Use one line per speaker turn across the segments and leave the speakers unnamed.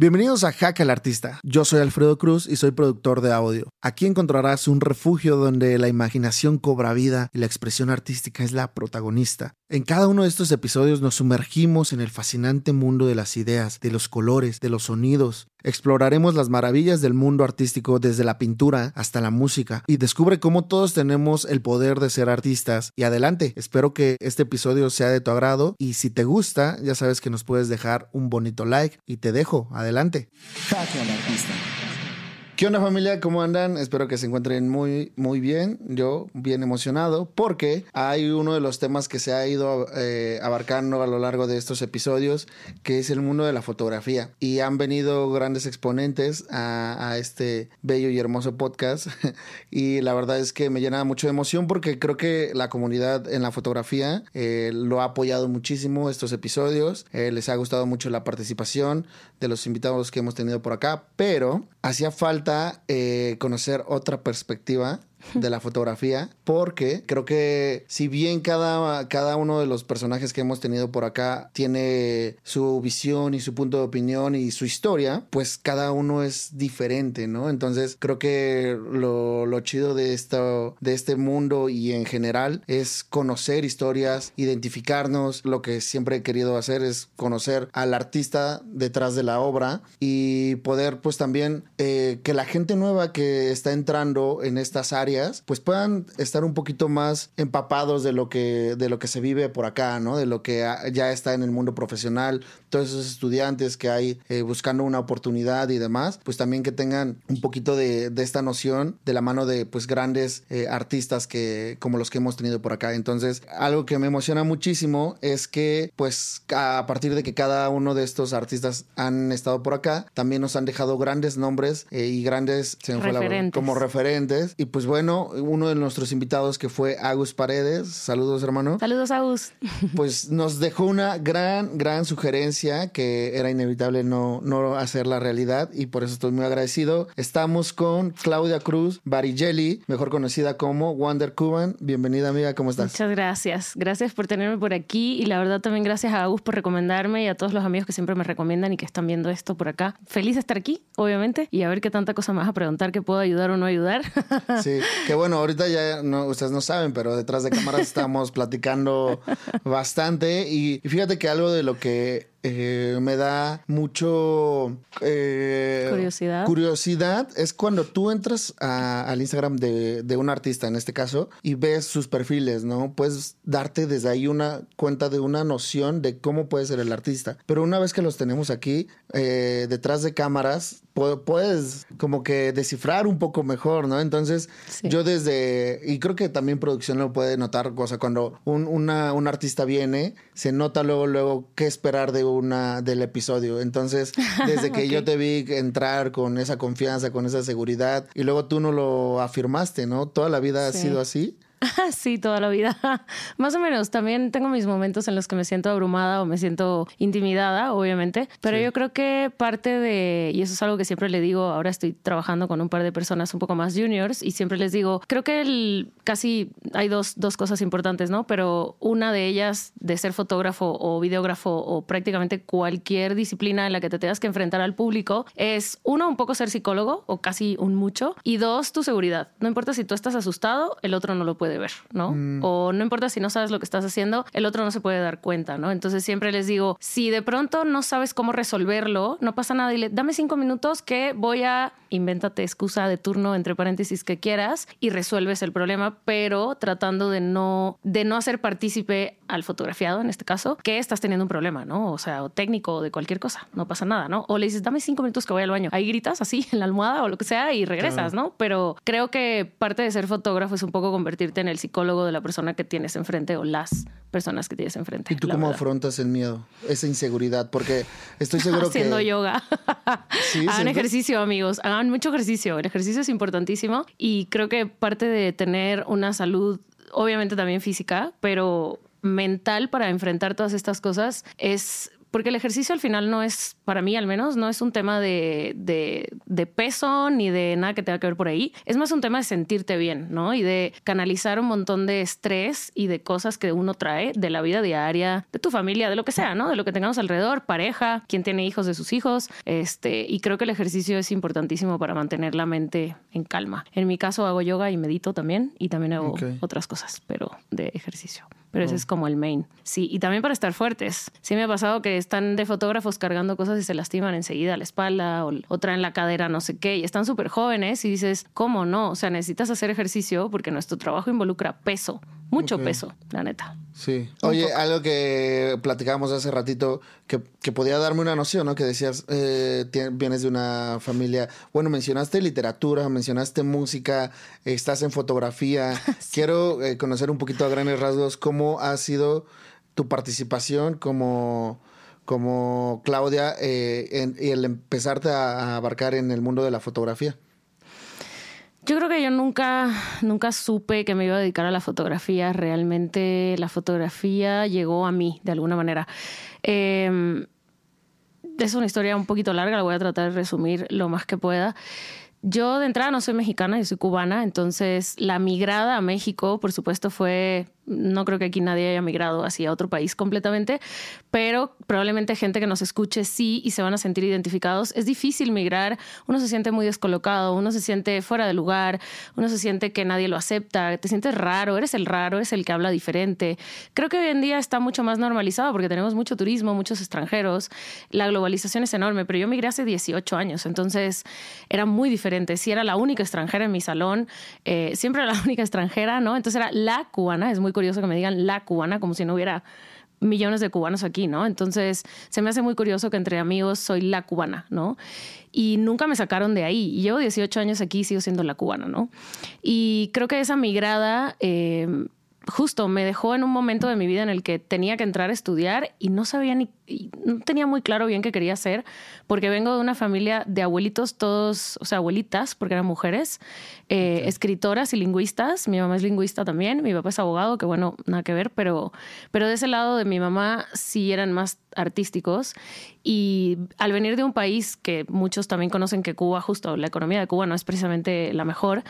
Bienvenidos a Hack al Artista. Yo soy Alfredo Cruz y soy productor de audio. Aquí encontrarás un refugio donde la imaginación cobra vida y la expresión artística es la protagonista. En cada uno de estos episodios nos sumergimos en el fascinante mundo de las ideas, de los colores, de los sonidos. Exploraremos las maravillas del mundo artístico desde la pintura hasta la música y descubre cómo todos tenemos el poder de ser artistas. Y adelante, espero que este episodio sea de tu agrado y si te gusta, ya sabes que nos puedes dejar un bonito like y te dejo adelante Adelante. ¿Qué onda familia? ¿Cómo andan? Espero que se encuentren muy, muy bien. Yo bien emocionado porque hay uno de los temas que se ha ido eh, abarcando a lo largo de estos episodios, que es el mundo de la fotografía. Y han venido grandes exponentes a, este bello y hermoso podcast. y la verdad es que me llena mucho de emoción porque creo que la comunidad en la fotografía eh, lo ha apoyado muchísimo estos episodios. Eh, les ha gustado mucho la participación de los invitados que hemos tenido por acá, pero hacía falta eh, conocer otra perspectiva de la fotografía, porque creo que si bien cada, cada uno de los personajes que hemos tenido por acá tiene su visión y su punto de opinión y su historia, pues cada uno es diferente, ¿no? Entonces creo que lo, lo chido de, esto, de este mundo y en general es conocer historias, identificarnos, lo que siempre he querido hacer es conocer al artista detrás de la obra y poder pues también eh, que la gente nueva que está entrando en estas áreas pues puedan estar un poquito más empapados de lo que, de lo que se vive por acá, ¿no? De lo que ya está en el mundo profesional, todos esos estudiantes que hay eh, buscando una oportunidad y demás, pues también que tengan un poquito de, esta noción de la mano de pues grandes eh, artistas que como los que hemos tenido por acá. Entonces, algo que me emociona muchísimo es que pues a partir de que cada uno de estos artistas han estado por acá, también nos han dejado grandes nombres eh, y grandes como referentes. Y pues bueno, bueno, uno de nuestros invitados que fue Agus Paredes. Saludos, hermano.
Saludos, Agus.
Pues nos dejó una gran, gran sugerencia que era inevitable no, no hacer la realidad y por eso estoy muy agradecido. Estamos con Claudia Cruz Barigelli, mejor conocida como Wonder Cuban. Bienvenida, amiga, ¿cómo estás?
Muchas gracias. Gracias por tenerme por aquí y la verdad también gracias a Agus por recomendarme y a todos los amigos que siempre me recomiendan y que están viendo esto por acá. Feliz de estar aquí, obviamente, y a ver qué tanta cosa más a preguntar que puedo ayudar o no ayudar.
Sí, que bueno, ahorita ya no, ustedes no saben, pero detrás de cámaras estamos platicando bastante. Y, y fíjate que algo de lo que eh, me da mucho
eh, curiosidad.
curiosidad es cuando tú entras al Instagram de, de, un artista, en este caso, y ves sus perfiles, ¿no? Puedes darte desde ahí una cuenta de una noción de cómo puede ser el artista. Pero una vez que los tenemos aquí, eh, detrás de cámaras, puedes como que descifrar un poco mejor, ¿no? Entonces, yo desde, y creo que también producción lo puede notar, o sea, cuando un, una, un artista viene, se nota luego, luego qué esperar de una del episodio. Entonces, desde que yo te vi entrar con esa confianza, con esa seguridad, y luego tú no lo afirmaste, ¿no? Toda la vida ha sido así.
sí, toda la vida. Más o menos. También tengo mis momentos en los que me siento abrumada o me siento intimidada, obviamente. Pero yo creo que parte de, y eso es algo que siempre le digo, ahora estoy trabajando con un par de personas un poco más juniors y siempre les digo, creo que el, casi hay dos, dos cosas importantes, ¿no? Pero una de ellas de ser fotógrafo o videógrafo o prácticamente cualquier disciplina en la que te tengas que enfrentar al público es, uno, un poco ser psicólogo o casi un mucho y dos, tu seguridad. No importa si tú estás asustado, el otro no lo puede ver, ¿no? Mm. O no importa si no sabes lo que estás haciendo, el otro no se puede dar cuenta, ¿no? Entonces siempre les digo, si de pronto no sabes cómo resolverlo, no pasa nada, dile, dame cinco minutos que voy a, invéntate excusa de turno, entre paréntesis, que quieras y resuelves el problema, pero tratando de no, de no hacer partícipe al fotografiado, en este caso, que estás teniendo un problema, ¿no? O sea, o técnico o de cualquier cosa, no pasa nada, ¿no? O le dices, dame cinco minutos que voy al baño. Ahí gritas así en la almohada o lo que sea y regresas, ¿no? Pero creo que parte de ser fotógrafo es un poco convertirte en el psicólogo de la persona que tienes enfrente o las personas que tienes enfrente.
¿Y tú cómo afrontas el miedo, esa inseguridad? Porque estoy seguro
Haciendo que... Haciendo yoga. hagan ejercicio, amigos. Hagan mucho ejercicio. El ejercicio es importantísimo y creo que parte de tener una salud, obviamente también física, pero mental para enfrentar todas estas cosas es porque el ejercicio al final no es, para mí al menos, no es un tema de, de, peso ni de nada que tenga que ver por ahí. Es más un tema de sentirte bien, ¿no? Y de canalizar un montón de estrés y de cosas que uno trae de la vida diaria, de tu familia, de lo que sea, ¿no? De lo que tengamos alrededor, pareja, quien tiene hijos de sus hijos. Este, y creo que el ejercicio es importantísimo para mantener la mente en calma. En mi caso hago yoga y medito también y también hago otras cosas, pero de ejercicio pero ese es como el main. Sí, y también para estar fuertes. Sí me ha pasado que están de fotógrafos cargando cosas y se lastiman enseguida la espalda o, o traen la cadera, no sé qué, y están súper jóvenes y dices, ¿cómo no? O sea, necesitas hacer ejercicio porque nuestro trabajo involucra peso, mucho peso, la neta.
Sí. Oye, algo que platicábamos hace ratito que, que, podía darme una noción, ¿no? Que decías, eh, vienes de una familia, bueno, mencionaste literatura, mencionaste música, estás en fotografía. Quiero eh, conocer un poquito a grandes rasgos cómo ha sido tu participación como, como Claudia eh, y el empezarte a abarcar en el mundo de la fotografía.
Yo creo que yo nunca, nunca supe que me iba a dedicar a la fotografía. Realmente la fotografía llegó a mí de alguna manera. Em, es una historia un poquito larga, la voy a tratar de resumir lo más que pueda. Yo de entrada no soy mexicana, yo soy cubana, entonces la migrada a México, por supuesto, fue no creo que aquí nadie haya migrado hacia otro país completamente, pero probablemente gente que nos escuche sí y se van a sentir identificados. Es difícil migrar, uno se siente muy descolocado, uno se siente fuera de lugar, uno se siente que nadie lo acepta, te sientes raro, eres el raro, es el que habla diferente. Creo que hoy en día está mucho más normalizado porque tenemos mucho turismo, muchos extranjeros, la globalización es enorme, pero yo migré hace 18 años, entonces era muy diferente. Si era la única extranjera en mi salón, eh, siempre era la única extranjera, ¿no? Entonces era la cubana, es muy curioso que me digan la cubana, como si no hubiera millones de cubanos aquí, ¿no? Entonces, se me hace muy curioso que entre amigos soy la cubana, ¿no? Y nunca me sacaron de ahí. Llevo 18 años aquí y sigo siendo la cubana, ¿no? Y creo que esa migrada... Eh, justo me dejó en un momento de mi vida en el que tenía que entrar a estudiar y no sabía ni, no tenía muy claro bien qué quería hacer, porque vengo de una familia de abuelitos, todos, o sea, abuelitas, porque eran mujeres, eh, escritoras y lingüistas. Mi mamá es lingüista también, mi papá es abogado, que bueno, nada que ver, pero, pero de ese lado de mi mamá sí eran más artísticos. Y al venir de un país que muchos también conocen que Cuba, justo la economía de Cuba no es precisamente la mejor,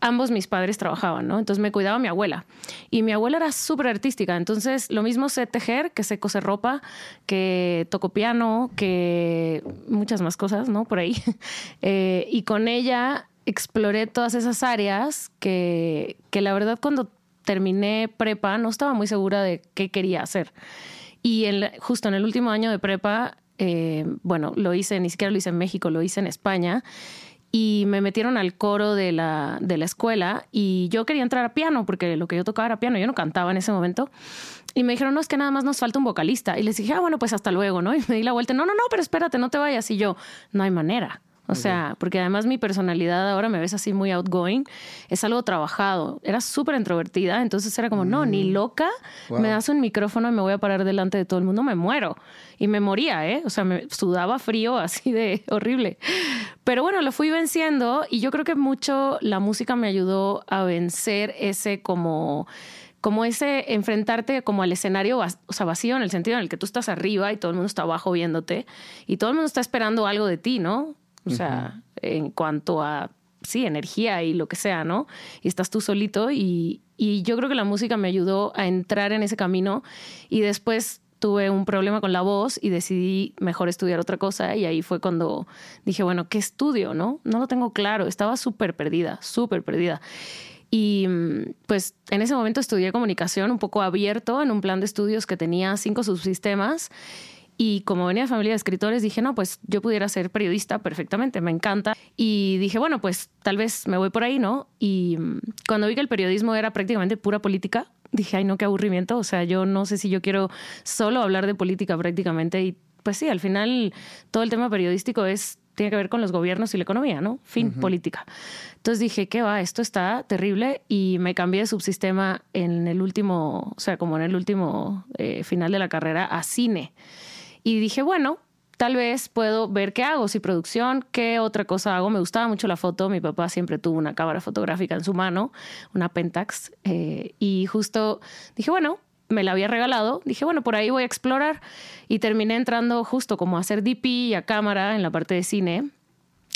ambos mis padres trabajaban, ¿no? Entonces me cuidaba mi abuela. Y mi abuela era súper artística. Entonces lo mismo sé tejer, que sé coser ropa, que toco piano, que muchas más cosas, ¿no? Por ahí. Eh, y con ella exploré todas esas áreas que, que la verdad cuando terminé prepa no estaba muy segura de qué quería hacer. Y justo en el último año de prepa, eh, bueno, lo hice, ni siquiera lo hice en México, lo hice en España. Y me metieron al coro de la, de la escuela y yo quería entrar a piano porque lo que yo tocaba era piano, yo no cantaba en ese momento. Y me dijeron, no, es que nada más nos falta un vocalista. Y les dije, ah, bueno, pues hasta luego, ¿no? Y me di la vuelta, no, no, no, pero espérate, no te vayas. Y yo, no hay manera. O sea, porque además mi personalidad ahora me ves así muy outgoing, es algo trabajado. Era súper introvertida, entonces era como, no, ni mm. loca, me das un micrófono y me voy a parar delante de todo el mundo, me muero. Y me moría, ¿eh? O sea, me sudaba frío así de horrible. Pero bueno, lo fui venciendo y yo creo que mucho la música me ayudó a vencer ese como como ese enfrentarte como al escenario o sea, vacío en el sentido en el que tú estás arriba y todo el mundo está abajo viéndote y todo el mundo está esperando algo de ti, ¿no? O sea, en cuanto a, sí, energía y lo que sea, ¿no? Y estás tú solito y, y yo creo que la música me ayudó a entrar en ese camino y después tuve un problema con la voz y decidí mejor estudiar otra cosa y ahí fue cuando dije, bueno, ¿qué estudio? No, no lo tengo claro, estaba súper perdida, súper perdida. Y pues en ese momento estudié comunicación un poco abierto en un plan de estudios que tenía cinco subsistemas y como venía de familia de escritores, dije, no, pues yo pudiera ser periodista perfectamente, me encanta. Y dije, bueno, pues tal vez me voy por ahí, ¿no? Y mm, cuando vi que el periodismo era prácticamente pura política, dije, ay, no, qué aburrimiento. O sea, yo no sé si yo quiero solo hablar de política prácticamente. Y pues sí, al final todo el tema periodístico es tiene que ver con los gobiernos y la economía, ¿no? Fin, política. Entonces dije, ¿qué va? Esto está terrible y me cambié de subsistema en el último, o sea, como en el último eh, final de la carrera a cine. Y dije, bueno, tal vez puedo ver qué hago, si producción, qué otra cosa hago. Me gustaba mucho la foto, mi papá siempre tuvo una cámara fotográfica en su mano, una Pentax, eh, y justo dije, bueno, me la había regalado, dije, bueno, por ahí voy a explorar. Y terminé entrando justo como a hacer DP y a cámara en la parte de cine.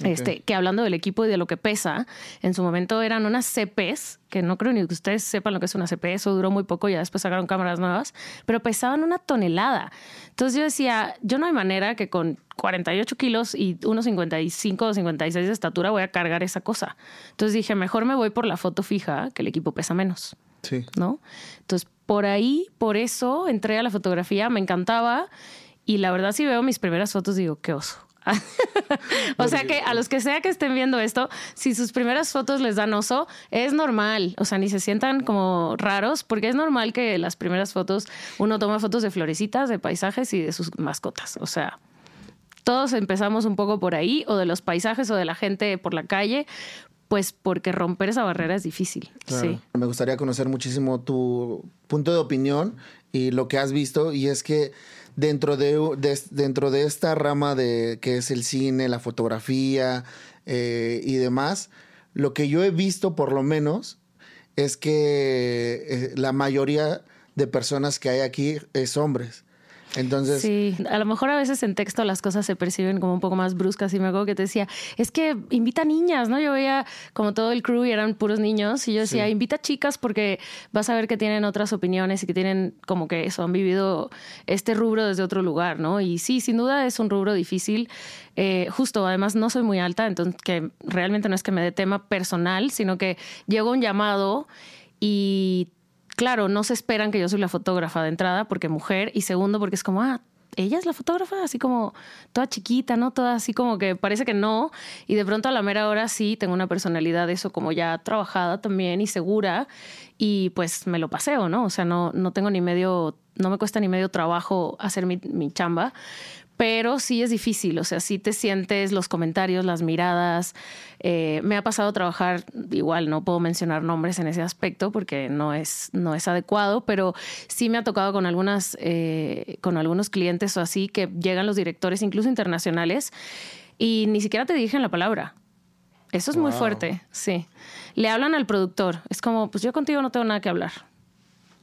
Este, que hablando del equipo y de lo que pesa, en su momento eran unas CPs, que no creo ni que ustedes sepan lo que es una CP, eso duró muy poco, ya después sacaron cámaras nuevas, pero pesaban una tonelada. Entonces yo decía, yo no hay manera que con 48 kilos y unos 55 o 56 de estatura voy a cargar esa cosa. Entonces dije, mejor me voy por la foto fija, que el equipo pesa menos.
Sí.
¿No? Entonces, por ahí, por eso entré a la fotografía, me encantaba. Y la verdad, si veo mis primeras fotos, digo, qué oso. o sea que a los que sea que estén viendo esto, si sus primeras fotos les dan oso, es normal. O sea, ni se sientan como raros, porque es normal que las primeras fotos uno toma fotos de florecitas, de paisajes y de sus mascotas. O sea, todos empezamos un poco por ahí, o de los paisajes o de la gente por la calle, pues porque romper esa barrera es difícil. Sí.
Me gustaría conocer muchísimo tu punto de opinión y lo que has visto, y es que dentro de, dentro de esta rama de que es el cine, la fotografía eh, y demás, lo que yo he visto por lo menos es que eh, la mayoría de personas que hay aquí es hombres. Entonces.
Sí, a lo mejor a veces en texto las cosas se perciben como un poco más bruscas. Y me acuerdo que te decía, es que invita niñas, ¿no? Yo veía como todo el crew y eran puros niños. Y yo decía, invita chicas porque vas a ver que tienen otras opiniones y que tienen como que eso, han vivido este rubro desde otro lugar, ¿no? Y sí, sin duda es un rubro difícil. Eh, justo, además no soy muy alta, entonces que realmente no es que me dé tema personal, sino que llegó un llamado y claro, no se esperan que yo soy la fotógrafa de entrada porque mujer y segundo porque es como, ah, ella es la fotógrafa, así como toda chiquita, ¿no? Toda así como que parece que no. Y de pronto a la mera hora sí tengo una personalidad eso como ya trabajada también y segura. Y pues me lo paseo, ¿no? O sea, no, no tengo ni medio, no me cuesta ni medio trabajo hacer mi, mi chamba pero sí es difícil, o sea, sí te sientes los comentarios, las miradas. Eh, me ha pasado trabajar, igual no puedo mencionar nombres en ese aspecto porque no es, no es adecuado, pero sí me ha tocado con, algunas, eh, con algunos clientes o así que llegan los directores, incluso internacionales, y ni siquiera te dirigen la palabra. Eso es muy fuerte, sí. Le hablan al productor, es como, pues yo contigo no tengo nada que hablar.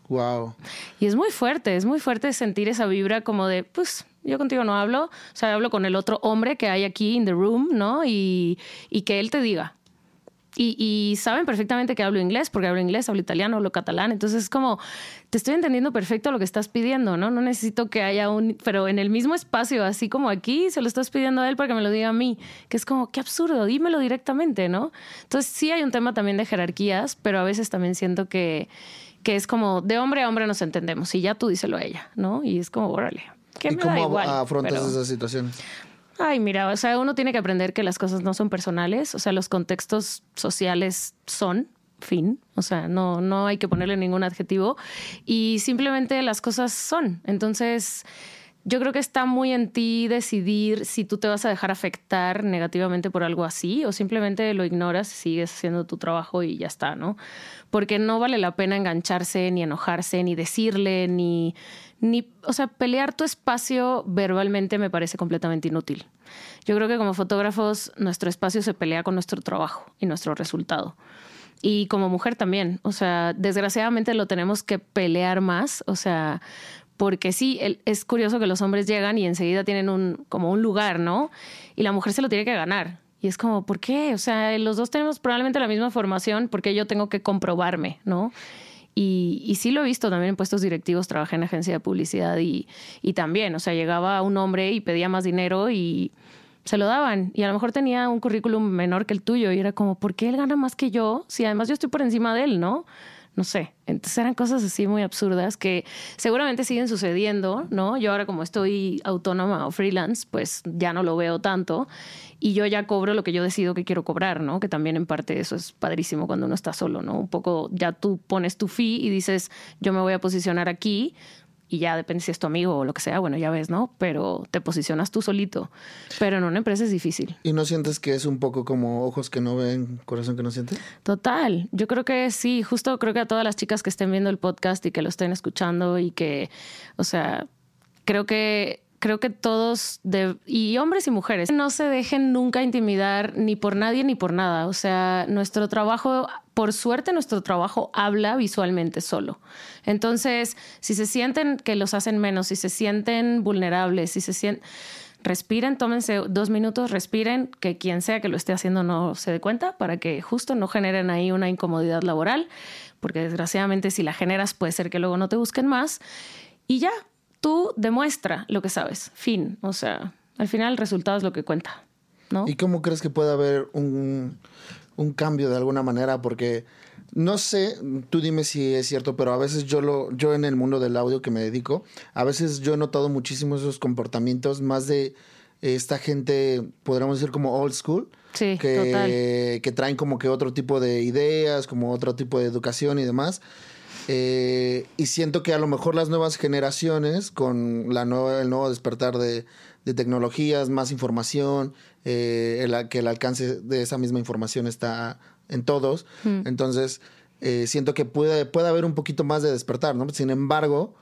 Wow.
Y es muy fuerte, es muy fuerte sentir esa vibra como de, pues yo contigo no hablo, o sea, hablo con el otro hombre que hay aquí in the room, ¿no? Y, y que él te diga. Y, y, saben perfectamente que hablo inglés, porque hablo inglés, hablo italiano, hablo catalán. Entonces es como, te estoy entendiendo perfecto lo que estás pidiendo, ¿no? No necesito que haya un, pero en el mismo espacio, así como aquí, se lo estás pidiendo a él para que me lo diga a mí, que es como, qué absurdo, dímelo directamente, ¿no? Entonces sí hay un tema también de jerarquías, pero a veces también siento que, que es como, de hombre a hombre nos entendemos y ya tú díselo a ella, ¿no? Y es como, órale,
¿Y cómo afrontas esas situaciones?
Ay, mira, o sea, uno tiene que aprender que las cosas no son personales, o sea, los contextos sociales son, fin, o sea, no, no hay que ponerle ningún adjetivo y simplemente las cosas son. Entonces, yo creo que está muy en ti decidir si tú te vas a dejar afectar negativamente por algo así o simplemente lo ignoras, sigues haciendo tu trabajo y ya está, ¿no? Porque no vale la pena engancharse, ni enojarse, ni decirle, ni, ni, o sea, pelear tu espacio verbalmente me parece completamente inútil. Yo creo que como fotógrafos nuestro espacio se pelea con nuestro trabajo y nuestro resultado. Y como mujer también, o sea, desgraciadamente lo tenemos que pelear más, o sea, porque sí, es curioso que los hombres llegan y enseguida tienen un, como un lugar, ¿no? Y la mujer se lo tiene que ganar. Y es como, ¿por qué? O sea, los dos tenemos probablemente la misma formación, porque yo tengo que comprobarme, ¿no? Y, y, sí lo he visto también en puestos directivos, trabajé en agencia de publicidad y, y, también, o sea, llegaba un hombre y pedía más dinero y se lo daban. Y a lo mejor tenía un currículum menor que el tuyo y era como, ¿por qué él gana más que yo? Si además yo estoy por encima de él, ¿no? No sé. Entonces eran cosas así muy absurdas que seguramente siguen sucediendo, ¿no? Yo ahora como estoy autónoma o freelance, pues ya no lo veo tanto y yo ya cobro lo que yo decido que quiero cobrar, ¿no? Que también en parte eso es padrísimo cuando uno está solo, ¿no? Un poco ya tú pones tu fee y dices, yo me voy a posicionar aquí, y ya depende si es tu amigo o lo que sea, bueno, ya ves, ¿no? Pero te posicionas tú solito. Pero en una empresa es difícil.
¿Y no sientes que es un poco como ojos que no ven, corazón que no siente?
Total, yo creo que sí, justo creo que a todas las chicas que estén viendo el podcast y que lo estén escuchando y que, o sea, creo que creo que todos, y hombres y mujeres, no se dejen nunca intimidar ni por nadie ni por nada. O sea, nuestro trabajo, por suerte, nuestro trabajo habla visualmente solo. Entonces, si se sienten que los hacen menos, si se sienten vulnerables, si se sienten respiren, tómense dos minutos, respiren, que quien sea que lo esté haciendo no se dé cuenta para que justo no generen ahí una incomodidad laboral, porque desgraciadamente si la generas puede ser que luego no te busquen más. Y ya, tú demuestra lo que sabes. Fin. O sea, al final el resultado es lo que cuenta. ¿no?
¿Y cómo crees que puede haber un, un cambio de alguna manera? Porque no sé, tú dime si es cierto, pero a veces yo lo, yo en el mundo del audio que me dedico, a veces yo he notado muchísimo esos comportamientos más de esta gente, podríamos decir como old school.
Sí,
que, que traen como que otro tipo de ideas, como otro tipo de educación y demás. Eh, y siento que a lo mejor las nuevas generaciones, con la nueva, el nuevo despertar de, tecnologías, más información, eh, el, que el alcance de esa misma información está en todos. Hmm. Entonces, eh, siento que puede, puede haber un poquito más de despertar, ¿no? Sin embargo,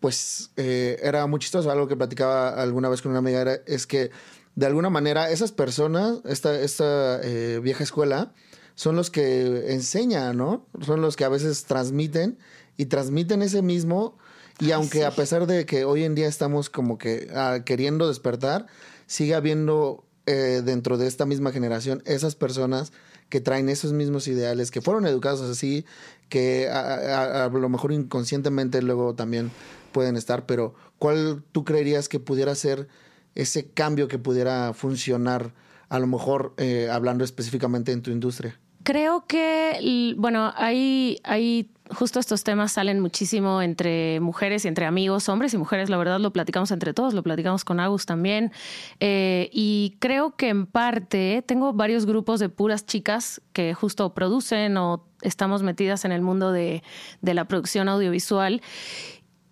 pues era muy chistoso. Algo que platicaba alguna vez con una amiga era, es que de alguna manera esas personas, esta, esta vieja escuela, son los que enseñan, ¿no? Son los que a veces transmiten y transmiten ese mismo. Y aunque a pesar de que hoy en día estamos como que ah, queriendo despertar, sigue habiendo eh, dentro de esta misma generación esas personas que traen esos mismos ideales, que fueron educados así, que a, lo mejor inconscientemente luego también pueden estar, pero ¿cuál tú creerías que pudiera ser ese cambio que pudiera funcionar, a lo mejor eh, hablando específicamente en tu industria?
Creo que, bueno, hay, hay justo estos temas salen muchísimo entre mujeres y entre amigos, hombres y mujeres. La verdad lo platicamos entre todos, lo platicamos con Agus también. Eh, y creo que en parte tengo varios grupos de puras chicas que justo producen o estamos metidas en el mundo de, de la producción audiovisual.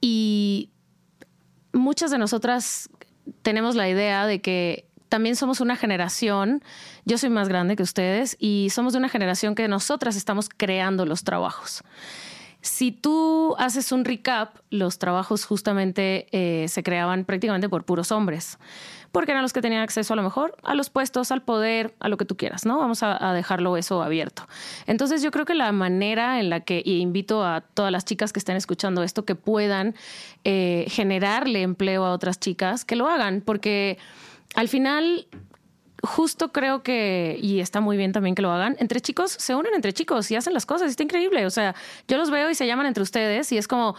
Y muchas de nosotras tenemos la idea de que también somos una generación, yo soy más grande que ustedes, y somos de una generación que nosotras estamos creando los trabajos. Si tú haces un recap, los trabajos justamente eh, se creaban prácticamente por puros hombres, porque eran los que tenían acceso a lo mejor a los puestos, al poder, a lo que tú quieras, ¿no? Vamos a, dejarlo eso abierto. Entonces yo creo que la manera en la que, y invito a todas las chicas que estén escuchando esto, que puedan eh, generarle empleo a otras chicas, que lo hagan, porque al final justo creo que, y está muy bien también que lo hagan, entre chicos se unen entre chicos y hacen las cosas, está increíble. O sea, yo los veo y se llaman entre ustedes y es como,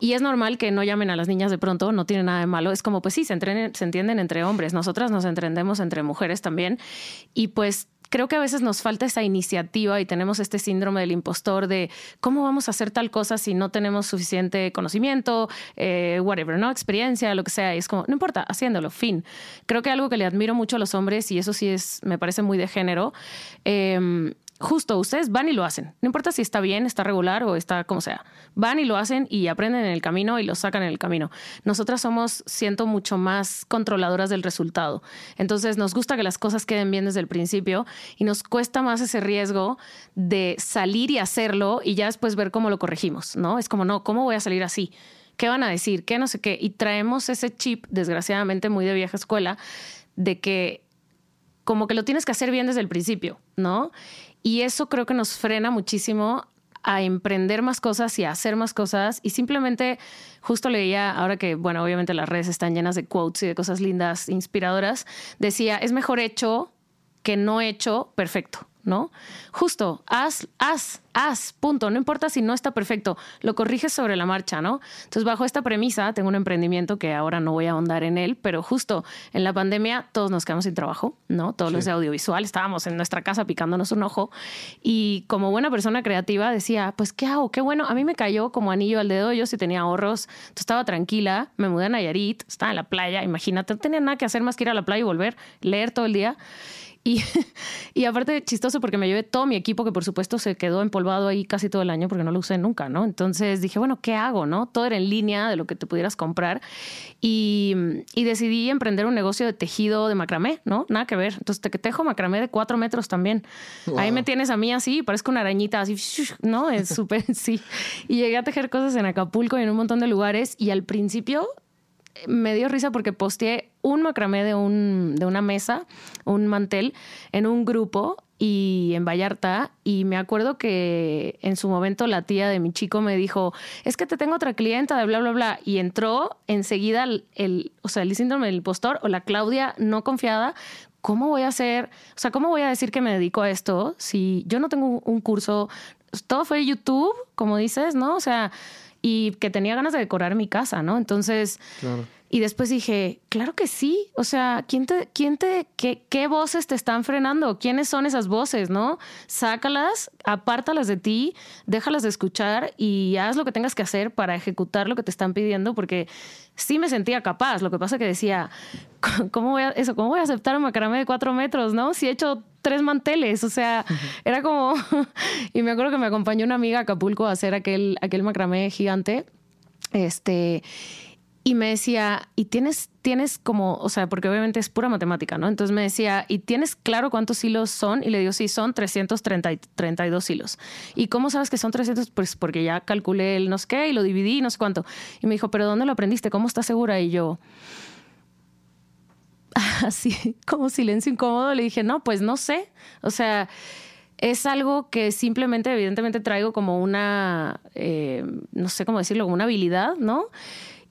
y es normal que no llamen a las niñas de pronto, no tiene nada de malo. Es como, pues sí, se, se entienden entre hombres, nosotras nos entendemos entre mujeres también. Y pues creo que a veces nos falta esa iniciativa y tenemos este síndrome del impostor de cómo vamos a hacer tal cosa si no tenemos suficiente conocimiento, eh, whatever, ¿no? Experiencia, lo que sea. Y es como, no importa, haciéndolo, fin. Creo que algo que le admiro mucho a los hombres, y eso sí es, me parece muy de género, eh, justo ustedes van y lo hacen. No importa si está bien, está regular o está como sea. Van y lo hacen y aprenden en el camino y lo sacan en el camino. Nosotras somos, siento, mucho más controladoras del resultado. Entonces nos gusta que las cosas queden bien desde el principio y nos cuesta más ese riesgo de salir y hacerlo y ya después ver cómo lo corregimos, ¿no? Es como, no, ¿cómo voy a salir así? ¿Qué van a decir? ¿Qué no sé qué? Y traemos ese chip, desgraciadamente muy de vieja escuela, de que como que lo tienes que hacer bien desde el principio, ¿no? Y eso creo que nos frena muchísimo a emprender más cosas y a hacer más cosas. Y simplemente, justo leía, ahora que, bueno, obviamente las redes están llenas de quotes y de cosas lindas, inspiradoras, decía, es mejor hecho que no hecho perfecto. ¿No? Justo, haz, haz, haz, punto. No importa si no está perfecto, lo corriges sobre la marcha, ¿no? Entonces, bajo esta premisa, tengo un emprendimiento que ahora no voy a ahondar en él, pero justo en la pandemia todos nos quedamos sin trabajo, ¿no? Todos los de audiovisual estábamos en nuestra casa picándonos un ojo y como buena persona creativa decía, pues, ¿qué hago? Qué bueno. A mí me cayó como anillo al dedo, yo sí tenía ahorros, entonces estaba tranquila, me mudé a Nayarit, estaba en la playa, imagínate, no tenía nada que hacer más que ir a la playa y volver, leer todo el día. Y, y aparte chistoso porque me llevé todo mi equipo que por supuesto se quedó empolvado ahí casi todo el año porque no lo usé nunca, ¿no? Entonces dije, bueno, ¿qué hago, no? Todo era en línea de lo que te pudieras comprar y, y decidí emprender un negocio de tejido de macramé, ¿no? Nada que ver. Entonces te tejo macramé de cuatro metros también. Ahí me tienes a mí así, parezco una arañita así, ¿no? Es súper, sí. Y llegué a tejer cosas en Acapulco y en un montón de lugares y al principio me dio risa porque posteé un macramé de, un, de una mesa, un mantel, en un grupo y en Vallarta y me acuerdo que en su momento la tía de mi chico me dijo, es que te tengo otra clienta de bla, bla, bla. Y entró enseguida el, o sea, el síndrome del impostor o la Claudia no confiada. ¿Cómo voy a hacer? O sea, ¿cómo voy a decir que me dedico a esto si yo no tengo un curso? Todo fue YouTube, como dices, ¿no? O sea, y que tenía ganas de decorar mi casa, ¿no? Entonces... Claro y después dije, claro que sí. O sea, ¿quién te, quién te, qué, qué voces te están frenando? ¿Quiénes son esas voces, no? Sácalas, apártalas de ti, déjalas de escuchar y haz lo que tengas que hacer para ejecutar lo que te están pidiendo, porque sí me sentía capaz. Lo que pasa que decía, ¿cómo voy a, eso, cómo voy a aceptar un macramé de cuatro metros, no? Si he hecho tres manteles, o sea, era como, y me acuerdo que me acompañó una amiga a Acapulco a hacer aquel, aquel macramé gigante. Este, y me decía, y tienes, tienes como, o sea, porque obviamente es pura matemática, ¿no? Entonces me decía, ¿y tienes claro cuántos hilos son? Y le digo, sí, son 332 hilos. ¿Y cómo sabes que son 300? Pues porque ya calculé el no sé qué y lo dividí, no sé cuánto. Y me dijo, ¿pero dónde lo aprendiste? ¿Cómo estás segura? Y yo, así, como silencio incómodo, le dije, no, pues no sé. O sea, es algo que simplemente, evidentemente, traigo como una, eh, no sé cómo decirlo, como una habilidad, ¿no?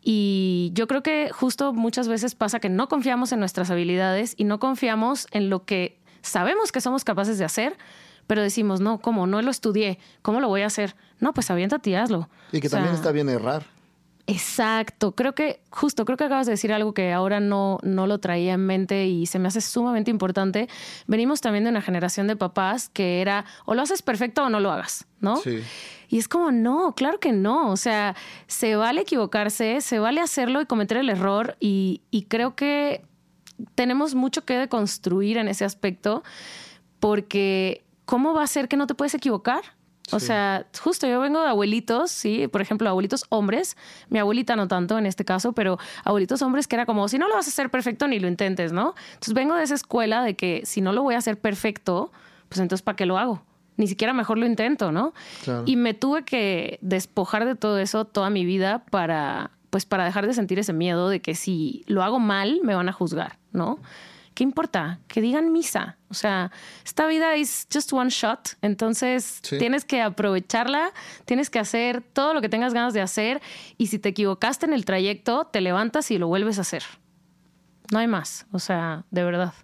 Y yo creo que justo muchas veces pasa que no confiamos en nuestras habilidades y no confiamos en lo que sabemos que somos capaces de hacer, pero decimos, no, ¿cómo? No lo estudié, ¿cómo lo voy a hacer? No, pues aviéntate y hazlo.
Y que también está bien errar.
Exacto, creo que justo, creo que acabas de decir algo que ahora no, no lo traía en mente y se me hace sumamente importante. Venimos también de una generación de papás que era o lo haces perfecto o no lo hagas, ¿no? Sí. Y es como, no, claro que no. O sea, se vale equivocarse, se vale hacerlo y cometer el error. Y, y creo que tenemos mucho que deconstruir en ese aspecto, porque ¿cómo va a ser que no te puedes equivocar? O sea, justo yo vengo de abuelitos, sí, por ejemplo, abuelitos hombres, mi abuelita no tanto en este caso, pero abuelitos hombres que era como, si no lo vas a hacer perfecto, ni lo intentes, ¿no? Entonces vengo de esa escuela de que si no lo voy a hacer perfecto, pues entonces ¿para qué lo hago? Ni siquiera mejor lo intento, ¿no? Y me tuve que despojar de todo eso toda mi vida para, pues para dejar de sentir ese miedo de que si lo hago mal, me van a juzgar, ¿no? ¿Qué importa? Que digan misa. O sea, esta vida es just one shot. Entonces tienes que aprovecharla, tienes que hacer todo lo que tengas ganas de hacer. Y si te equivocaste en el trayecto, te levantas y lo vuelves a hacer. No hay más. O sea, de verdad.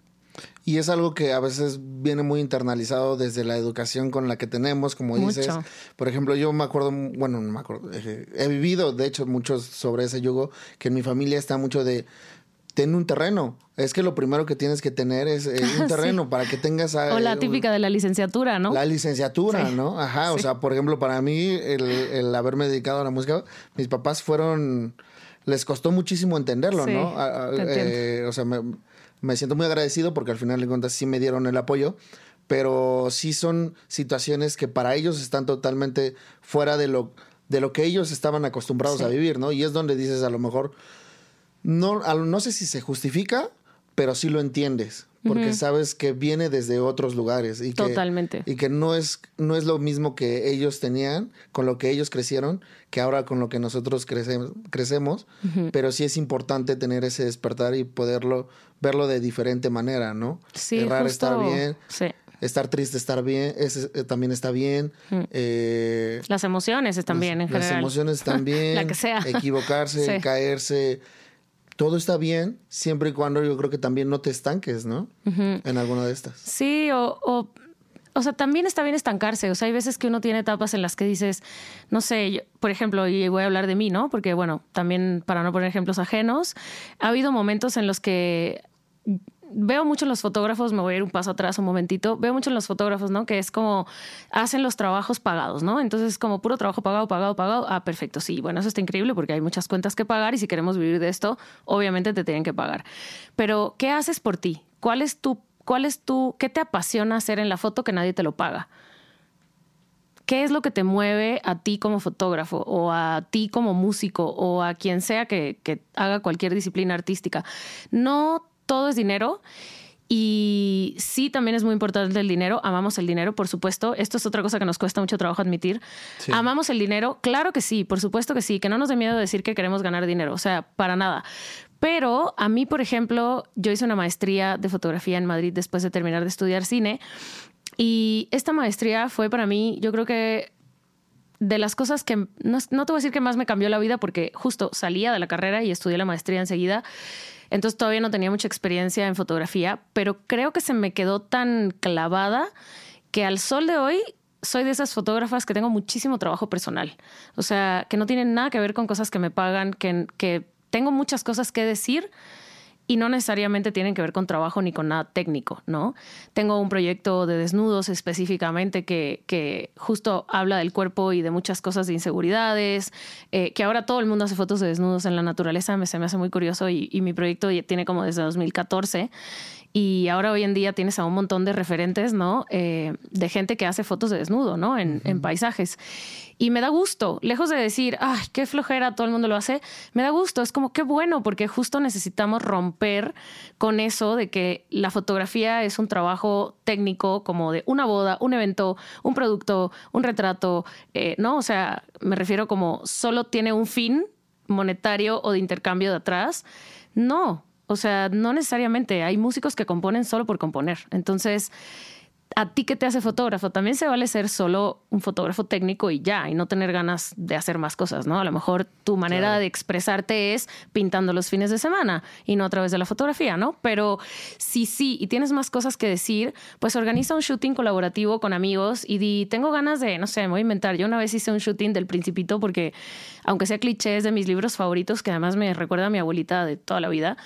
Y es algo que a veces viene muy internalizado desde la educación con la que tenemos, como dices. Por ejemplo, yo me acuerdo, bueno, no me acuerdo, eh, he vivido, de hecho, mucho sobre ese yugo, que en mi familia está mucho de ten un terreno. Es que lo primero que tienes que tener es eh, un terreno para que tengas...
o la típica de la licenciatura, ¿no?
La licenciatura, ¿no? Ajá, o sea, por ejemplo, para mí el, haberme dedicado a la música, mis papás fueron... Les costó muchísimo entenderlo, ¿no? Eh, o sea, me, siento muy agradecido porque al final de cuentas sí me dieron el apoyo, pero sí son situaciones que para ellos están totalmente fuera de lo, de lo que ellos estaban acostumbrados a vivir, ¿no? Y es donde dices a lo mejor no, no sé si se justifica, pero sí lo entiendes. Porque sabes que viene desde otros lugares. Y
Totalmente.
y que no es, no es lo mismo que ellos tenían, con lo que ellos crecieron, que ahora con lo que nosotros crecemos. crecemos Pero sí es importante tener ese despertar y poderlo verlo de diferente manera, ¿no?
Sí, Errar estar bien. Sí.
Estar triste estar bien, eh, también está bien.
Eh, las emociones están bien en general.
Las emociones también.
La que sea.
Equivocarse, caerse todo está bien siempre y cuando yo creo que también no te estanques, ¿no? En alguna de estas.
Sí, o, o, o, sea, también está bien estancarse. O sea, hay veces que uno tiene etapas en las que dices, no sé, por ejemplo, y voy a hablar de mí, ¿no? Porque, bueno, también para no poner ejemplos ajenos, ha habido momentos en los que veo mucho en los fotógrafos, me voy a ir un paso atrás un momentito, veo mucho en los fotógrafos, ¿no? Que es como hacen los trabajos pagados, ¿no? Entonces, como puro trabajo pagado, pagado, pagado. Ah, perfecto, sí. Bueno, eso está increíble porque hay muchas cuentas que pagar y si queremos vivir de esto, obviamente te tienen que pagar. Pero, ¿qué haces por ti? ¿Cuál es tu, cuál es tu, qué te apasiona hacer en la foto que nadie te lo paga? ¿Qué es lo que te mueve a ti como fotógrafo o a ti como músico o a quien sea que, que haga cualquier disciplina artística? No todo es dinero. Y sí, también es muy importante el dinero. Amamos el dinero, por supuesto. Esto es otra cosa que nos cuesta mucho trabajo admitir. Amamos el dinero. Claro que sí, por supuesto que sí. Que no nos dé miedo decir que queremos ganar dinero. O sea, para nada. Pero a mí, por ejemplo, yo hice una maestría de fotografía en Madrid después de terminar de estudiar cine. Y esta maestría fue para mí, yo creo que de las cosas que no, no, te voy a decir que más me cambió la vida porque justo salía de la carrera y estudié la maestría enseguida. Entonces todavía no tenía mucha experiencia en fotografía, pero creo que se me quedó tan clavada que al sol de hoy soy de esas fotógrafas que tengo muchísimo trabajo personal. O sea, que no tienen nada que ver con cosas que me pagan, que, que tengo muchas cosas que decir y no necesariamente tienen que ver con trabajo ni con nada técnico, ¿no? Tengo un proyecto de desnudos específicamente que, que justo habla del cuerpo y de muchas cosas de inseguridades, eh, que ahora todo el mundo hace fotos de desnudos en la naturaleza, me, se me hace muy curioso y, y mi proyecto tiene como desde 2014 y ahora hoy en día tienes a un montón de referentes, ¿no? Eh, de gente que hace fotos de desnudo, ¿no? En, en, paisajes. Y me da gusto, lejos de decir, ay, qué flojera, todo el mundo lo hace, me da gusto, es como qué bueno, porque justo necesitamos romper con eso de que la fotografía es un trabajo técnico como de una boda, un evento, un producto, un retrato, eh, ¿no? O sea, me refiero como solo tiene un fin monetario o de intercambio de atrás. No, o sea, no necesariamente. Hay músicos que componen solo por componer. Entonces, ¿a ti qué te hace fotógrafo? También se vale ser solo un fotógrafo técnico y ya, y no tener ganas de hacer más cosas, ¿no? A lo mejor tu manera de expresarte es pintando los fines de semana y no a través de la fotografía, ¿no? Pero si sí y tienes más cosas que decir, pues organiza un shooting colaborativo con amigos y di, tengo ganas de, no sé, me voy a inventar. Yo una vez hice un shooting del Principito porque, aunque sea cliché, es de mis libros favoritos, que además me recuerda a mi abuelita de toda la vida.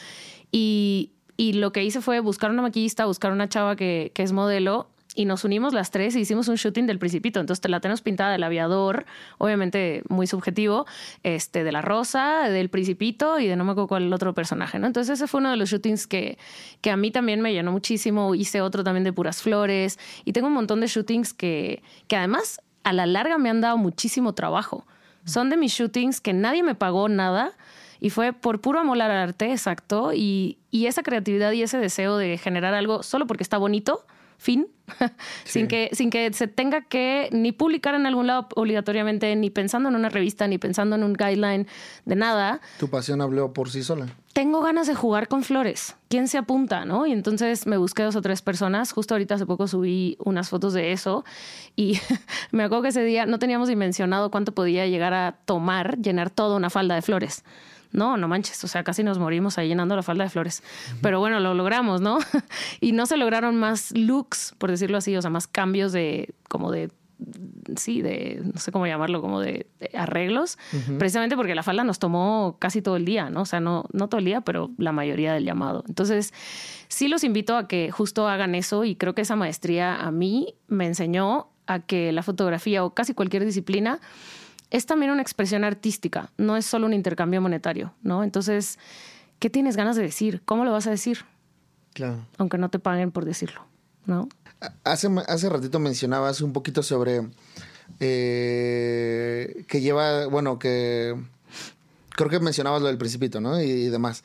Y, y lo que hice fue buscar una maquillista, buscar una chava que, que es modelo y nos unimos las tres y hicimos un shooting del Principito. Entonces te la tenemos pintada del aviador, obviamente muy subjetivo, este, de la rosa, del Principito y de no me acuerdo cuál el otro personaje, ¿no? Entonces ese fue uno de los shootings que, que a mí también me llenó muchísimo. Hice otro también de puras flores y tengo un montón de shootings que, que además a la larga me han dado muchísimo trabajo. Son de mis shootings que nadie me pagó nada y fue por puro amor al arte, exacto, y, y esa creatividad y ese deseo de generar algo solo porque está bonito fin, sin, que, sin que se tenga que ni publicar en algún lado obligatoriamente, ni pensando en una revista, ni pensando en un guideline, de nada.
Tu pasión habló por sí sola.
Tengo ganas de jugar con flores. ¿Quién se apunta? ¿no? Y entonces me busqué dos o tres personas. Justo ahorita hace poco subí unas fotos de eso y me acuerdo que ese día no teníamos dimensionado cuánto podía llegar a tomar llenar toda una falda de flores no, no manches, o sea, casi nos morimos ahí llenando la falda de flores. Pero bueno, lo logramos, ¿no? y no se lograron más looks, por decirlo así, o sea, más cambios de, como de sí, de, no sé cómo llamarlo, como de, arreglos, precisamente porque la falda nos tomó casi todo el día, ¿no? O sea, no, no todo el día, pero la mayoría del llamado. Entonces, sí los invito a que justo hagan eso y creo que esa maestría a mí me enseñó a que la fotografía o casi cualquier disciplina es también una expresión artística, no es solo un intercambio monetario, ¿no? Entonces, ¿qué tienes ganas de decir? ¿Cómo lo vas a decir?
Claro.
Aunque no te paguen por decirlo, ¿no?
Hace, hace ratito mencionabas un poquito sobre eh, que lleva, bueno, que creo que mencionabas lo del principito, ¿no? Y, demás.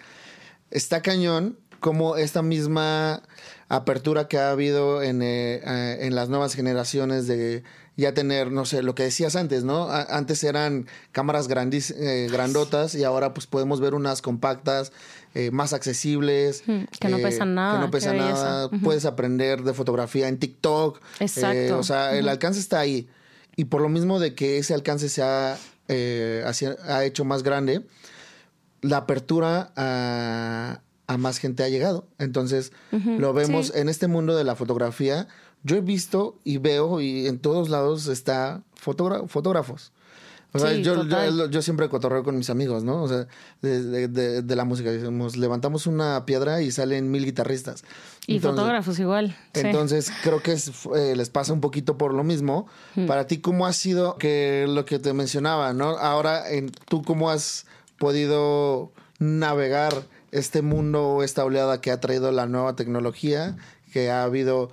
Está cañón como esta misma apertura que ha habido en, eh, eh, en las nuevas generaciones de ya tener, no sé, lo que decías antes, ¿no? antes eran cámaras grandis, eh, grandotas y ahora pues podemos ver unas compactas, eh, más accesibles.
Que no
eh,
pesan nada.
Que no pesan nada. Puedes aprender de fotografía en TikTok. Exacto. o sea, el alcance está ahí. Y por lo mismo de que ese alcance se ha, ha hecho más grande, la apertura a, a más gente ha llegado. Entonces, lo vemos en este mundo de la fotografía yo he visto y veo y en todos lados está fotógrafos. O sea, yo, yo, siempre cotorreo con mis amigos, ¿no? O sea, de, de, la música. Decimos, levantamos una piedra y salen mil guitarristas.
Y fotógrafos igual.
Entonces, creo que eh, les pasa un poquito por lo mismo. Hmm. Para ti, ¿cómo ha sido que lo que te mencionaba, ¿no? Ahora, en, ¿tú cómo has podido navegar este mundo, esta oleada que ha traído la nueva tecnología? Que ha habido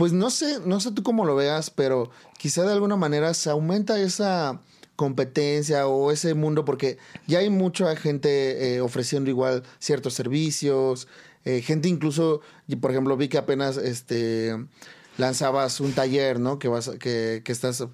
pues no sé, no sé tú cómo lo veas, pero quizá de alguna manera se aumenta esa competencia o ese mundo porque ya hay mucha gente eh, ofreciendo igual ciertos servicios, eh, gente incluso, por ejemplo, vi que apenas este lanzabas un taller, ¿no? Que vas, que, que estás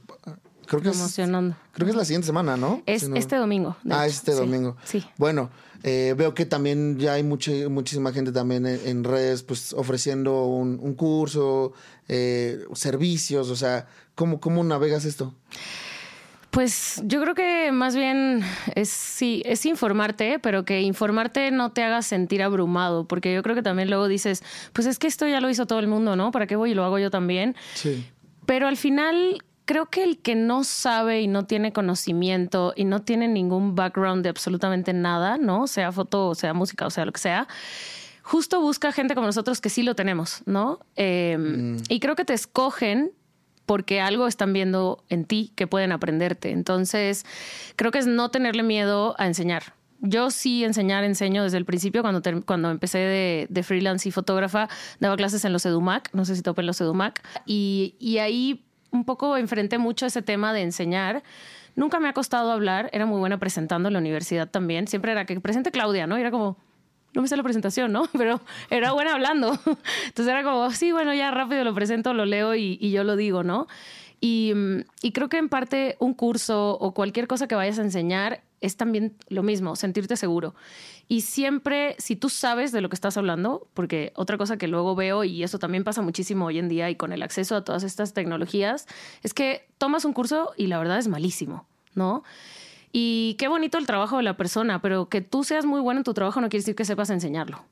creo que
emocionando.
Es, creo que es la siguiente semana, ¿no?
Es este domingo.
Ah, este domingo.
Sí.
Bueno, eh, veo que también ya hay mucha, muchísima gente también en, redes, pues ofreciendo un, curso, eh, servicios, o sea, ¿cómo, ¿cómo navegas esto?
Pues yo creo que más bien es sí, es informarte, pero que informarte no te haga sentir abrumado, porque yo creo que también luego dices, pues es que esto ya lo hizo todo el mundo, ¿no? ¿Para qué voy y lo hago yo también?
Sí.
Pero al final creo que el que no sabe y no tiene conocimiento y no tiene ningún background de absolutamente nada, ¿no? Sea foto, sea música, o sea lo que sea, justo busca gente como nosotros que sí lo tenemos, ¿no? Em, mm. Y creo que te escogen porque algo están viendo en ti que pueden aprenderte. Entonces, creo que es no tenerle miedo a enseñar. Yo sí enseñar, enseño desde el principio, cuando, cuando empecé de, de, freelance y fotógrafa, daba clases en los EduMac, no sé si topen los EduMac, y, y ahí un poco enfrenté mucho ese tema de enseñar. Nunca me ha costado hablar, era muy buena presentando en la universidad también. Siempre era que presente Claudia, ¿no? Y era como, no me sé la presentación, ¿no? Pero era buena hablando. Entonces era como, sí, bueno, ya rápido lo presento, lo leo y, yo lo digo, ¿no? Y, y, creo que en parte un curso o cualquier cosa que vayas a enseñar es también lo mismo, sentirte seguro. Y siempre, si tú sabes de lo que estás hablando, porque otra cosa que luego veo, y eso también pasa muchísimo hoy en día y con el acceso a todas estas tecnologías, es que tomas un curso y la verdad es malísimo, ¿no? Y qué bonito el trabajo de la persona, pero que tú seas muy bueno en tu trabajo no quiere decir que sepas enseñarlo.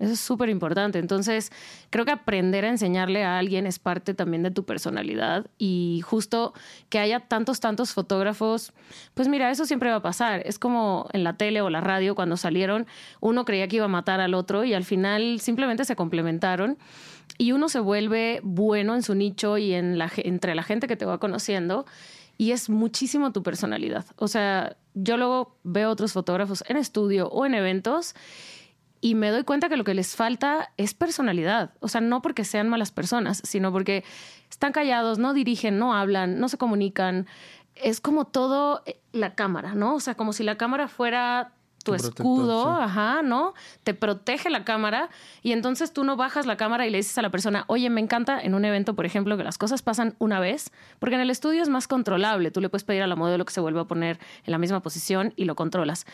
Eso es súper importante. Entonces, creo que aprender a enseñarle a alguien es parte también de tu personalidad y justo que haya tantos, tantos fotógrafos, pues mira, eso siempre va a pasar. Es como en la tele o la radio cuando salieron, uno creía que iba a matar al otro y al final simplemente se complementaron y uno se vuelve bueno en su nicho y en la, entre la gente que te va conociendo y es muchísimo tu personalidad. O sea, yo luego veo otros fotógrafos en estudio o en eventos y me doy cuenta que lo que les falta es personalidad. O sea, no porque sean malas personas, sino porque están callados, no dirigen, no hablan, no se comunican. Es como todo eh, la cámara, ¿no? O sea, como si la cámara fuera tu, escudo, ajá, ¿no? Te protege la cámara y entonces tú no bajas la cámara y le dices a la persona, oye, me encanta en un evento, por ejemplo, que las cosas pasan una vez, porque en el estudio es más controlable. Tú le puedes pedir a la modelo que se vuelva a poner en la misma posición y lo controlas.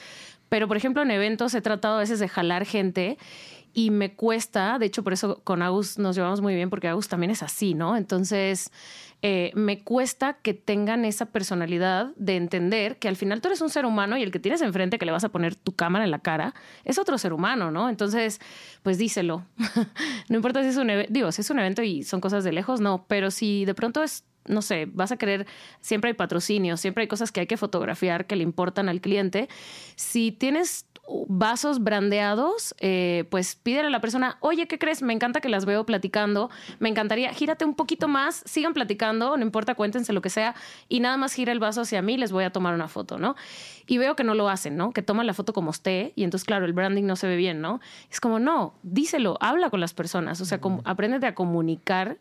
Pero, por ejemplo, en eventos he tratado a veces de jalar gente y me cuesta, de hecho por eso con Agus nos llevamos muy bien porque Agus también es así, ¿no? Entonces eh, me cuesta que tengan esa personalidad de entender que al final tú eres un ser humano y el que tienes enfrente que le vas a poner tu cámara en la cara es otro ser humano, ¿no? Entonces, pues díselo. no importa si es un evento, digo, si es un evento y son cosas de lejos, no, pero si de pronto es no sé, vas a querer, siempre hay patrocinios, siempre hay cosas que hay que fotografiar que le importan al cliente. Si tienes vasos brandeados, eh, pues pídele a la persona, oye, ¿qué crees? Me encanta que las veo platicando, me encantaría, gírate un poquito más, sigan platicando, no importa, cuéntense lo que sea, y nada más gira el vaso hacia mí, les voy a tomar una foto, ¿no? Y veo que no lo hacen, ¿no? Que toman la foto como esté, y entonces, claro, el branding no se ve bien, ¿no? Es como, no, díselo, habla con las personas, o sea, como, apréndete a comunicar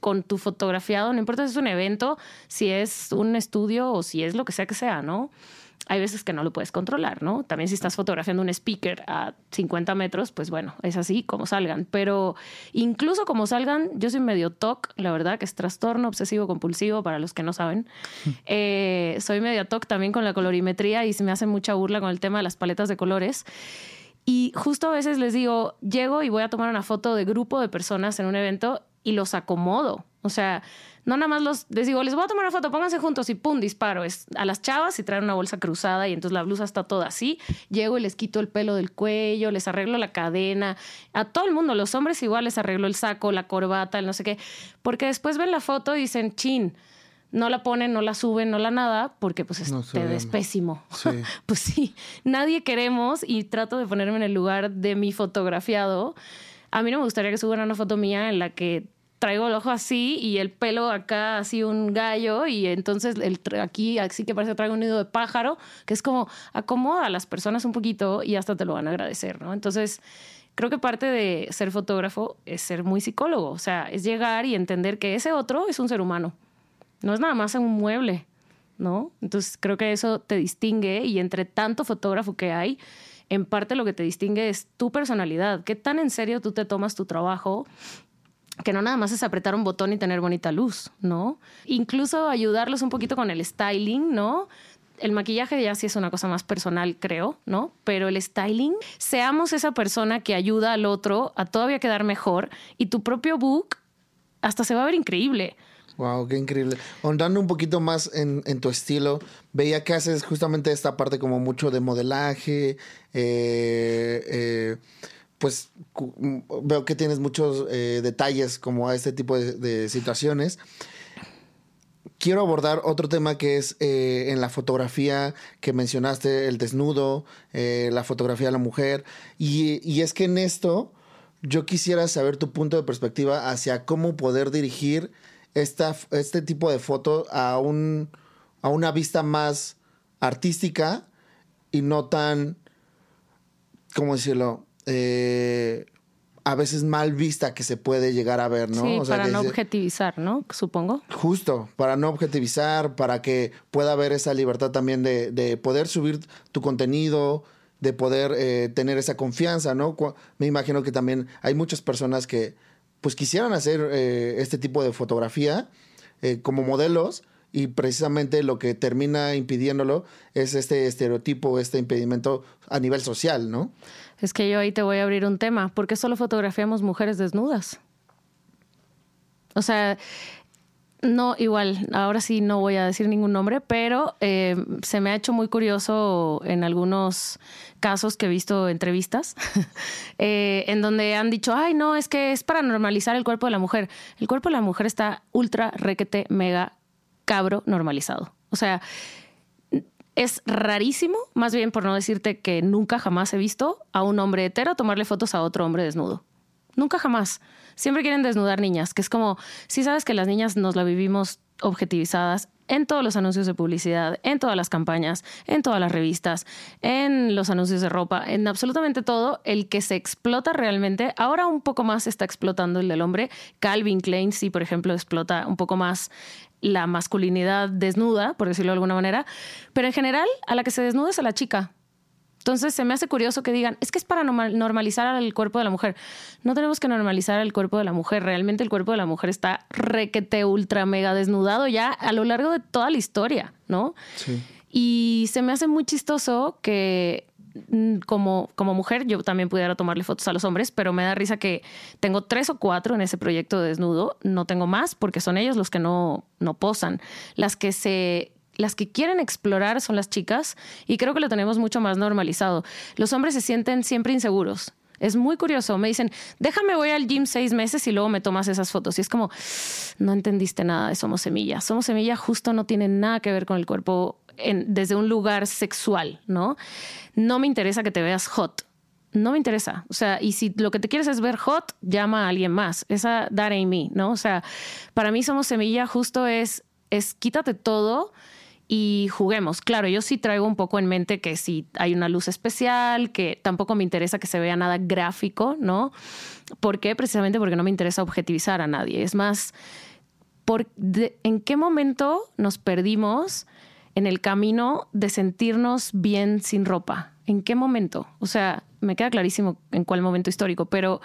con tu fotografiado, no importa si es un evento, si es un estudio o si es lo que sea que sea, ¿no? Hay veces que no lo puedes controlar, ¿no? También si estás fotografiando un speaker a 50 metros, pues bueno, es así como salgan. Pero incluso como salgan, yo soy medio TOC, la verdad, que es trastorno obsesivo compulsivo para los que no saben. Eh, soy medio TOC también con la colorimetría y se me hace mucha burla con el tema de las paletas de colores. Y justo a veces les digo, llego y voy a tomar una foto de grupo de personas en un evento y los acomodo. O sea, no nada más los, les digo, les voy a tomar una foto, pónganse juntos y pum, disparo. Es a las chavas y traen una bolsa cruzada y entonces la blusa está toda así. Llego y les quito el pelo del cuello, les arreglo la cadena. A todo el mundo, los hombres igual les arreglo el saco, la corbata, el no sé qué. Porque después ven la foto y dicen, chin, no la ponen, no la suben, no la nada, porque pues es pésimo. pues sí, nadie queremos y trato de ponerme en el lugar de mi fotografiado. A mí no me gustaría que suban una foto mía en la que traigo el ojo así y el pelo acá así un gallo y entonces el, aquí así que parece traigo un nido de pájaro, que es como acomoda a las personas un poquito y hasta te lo van a agradecer, ¿no? Entonces, creo que parte de ser fotógrafo es ser muy psicólogo, o sea, es llegar y entender que ese otro es un ser humano, no es nada más un mueble, ¿no? Entonces, creo que eso te distingue y entre tanto fotógrafo que hay, en parte lo que te distingue es tu personalidad, qué tan en serio tú te tomas tu trabajo que no nada más es apretar un botón y tener bonita luz, ¿no? Incluso ayudarlos un poquito con el styling, ¿no? El maquillaje ya sí es una cosa más personal, creo, ¿no? Pero el styling, seamos esa persona que ayuda al otro a todavía quedar mejor y tu propio book hasta se va a ver increíble.
Wow, qué increíble. Ondando un poquito más en, tu estilo, veía que haces justamente esta parte como mucho de modelaje, eh, eh, pues veo que tienes muchos eh, detalles como a este tipo de, situaciones. Quiero abordar otro tema que es en la fotografía que mencionaste, el desnudo, la fotografía de la mujer. Y, y es que en esto yo quisiera saber tu punto de perspectiva hacia cómo poder dirigir esta, este tipo de foto a, un, a una vista más artística y no tan, ¿cómo decirlo? Eh, a veces mal vista que se puede llegar a ver, ¿no?
Sí, para no objetivizar, ¿no? Supongo.
Justo, para no objetivizar, para que pueda haber esa libertad también de, de poder subir tu contenido, de poder eh, tener esa confianza, ¿no? Me imagino que también hay muchas personas que pues quisieran hacer eh, este tipo de fotografía eh, como modelos y precisamente lo que termina impidiéndolo es este estereotipo, este impedimento a nivel social, ¿no?
Es que yo ahí te voy a abrir un tema. ¿Por qué solo fotografiamos mujeres desnudas? O sea, no, igual, ahora sí no voy a decir ningún nombre, pero eh, se me ha hecho muy curioso en algunos casos que he visto entrevistas, eh, en donde han dicho, ay, no, es que es para normalizar el cuerpo de la mujer. El cuerpo de la mujer está ultra, requete, mega, cabro normalizado. O sea, es rarísimo, más bien por no decirte que nunca jamás he visto a un hombre hetero tomarle fotos a otro hombre desnudo. Nunca jamás siempre quieren desnudar niñas, que es como, si sabes que las niñas nos la vivimos objetivizadas en todos los anuncios de publicidad, en todas las campañas, en todas las revistas, en los anuncios de ropa, en absolutamente todo, el que se explota realmente, ahora un poco más está explotando el del hombre. Calvin Klein sí, por ejemplo, explota un poco más la masculinidad desnuda, por decirlo de alguna manera, pero en general a la que se desnuda es a la chica. Entonces se me hace curioso que digan, es que es para normalizar el cuerpo de la mujer. No tenemos que normalizar el cuerpo de la mujer. Realmente el cuerpo de la mujer está requete, ultra, mega desnudado ya a lo largo de toda la historia, ¿no? Sí. Y se me hace muy chistoso que como, como mujer yo también pudiera tomarle fotos a los hombres, pero me da risa que tengo tres o cuatro en ese proyecto de desnudo, no tengo más porque son ellos los que no, no posan. Las que se las que quieren explorar son las chicas y creo que lo tenemos mucho más normalizado. Los hombres se sienten siempre inseguros. Es muy curioso. Me dicen, déjame voy al gym seis meses y luego me tomas esas fotos. Y es como, no entendiste nada de Somos Semilla. Somos Semilla justo no tiene nada que ver con el cuerpo desde un lugar sexual, ¿no? No me interesa que te veas hot. No me interesa. O sea, y si lo que te quieres es ver hot, llama a alguien más. Esa that ain't me, ¿no? O sea, para mí Somos Semilla justo es, es quítate todo y juguemos. Claro, yo sí traigo un poco en mente que si hay una luz especial, que tampoco me interesa que se vea nada gráfico, ¿no? ¿Por qué? Precisamente porque no me interesa objetivizar a nadie. Es más, por ¿en qué momento nos perdimos en el camino de sentirnos bien sin ropa? ¿En qué momento? O sea, me queda clarísimo en cuál momento histórico, pero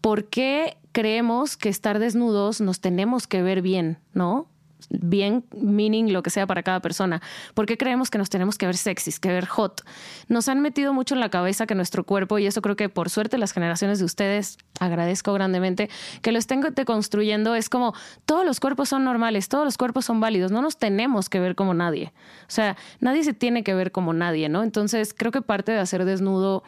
¿por qué creemos que estar desnudos nos tenemos que ver bien, ¿no? Bien meaning lo que sea para cada persona. ¿Por qué creemos que nos tenemos que ver sexys, que ver hot? Nos han metido mucho en la cabeza que nuestro cuerpo, y eso creo que por suerte las generaciones de ustedes, agradezco grandemente, que lo estén deconstruyendo, es como todos los cuerpos son normales, todos los cuerpos son válidos, no nos tenemos que ver como nadie. O sea, nadie se tiene que ver como nadie, ¿no? Entonces creo que parte de hacer desnudo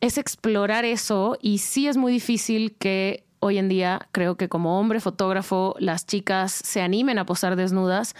es explorar eso y sí es muy difícil que hoy en día creo que como hombre fotógrafo las chicas se animen a posar desnudas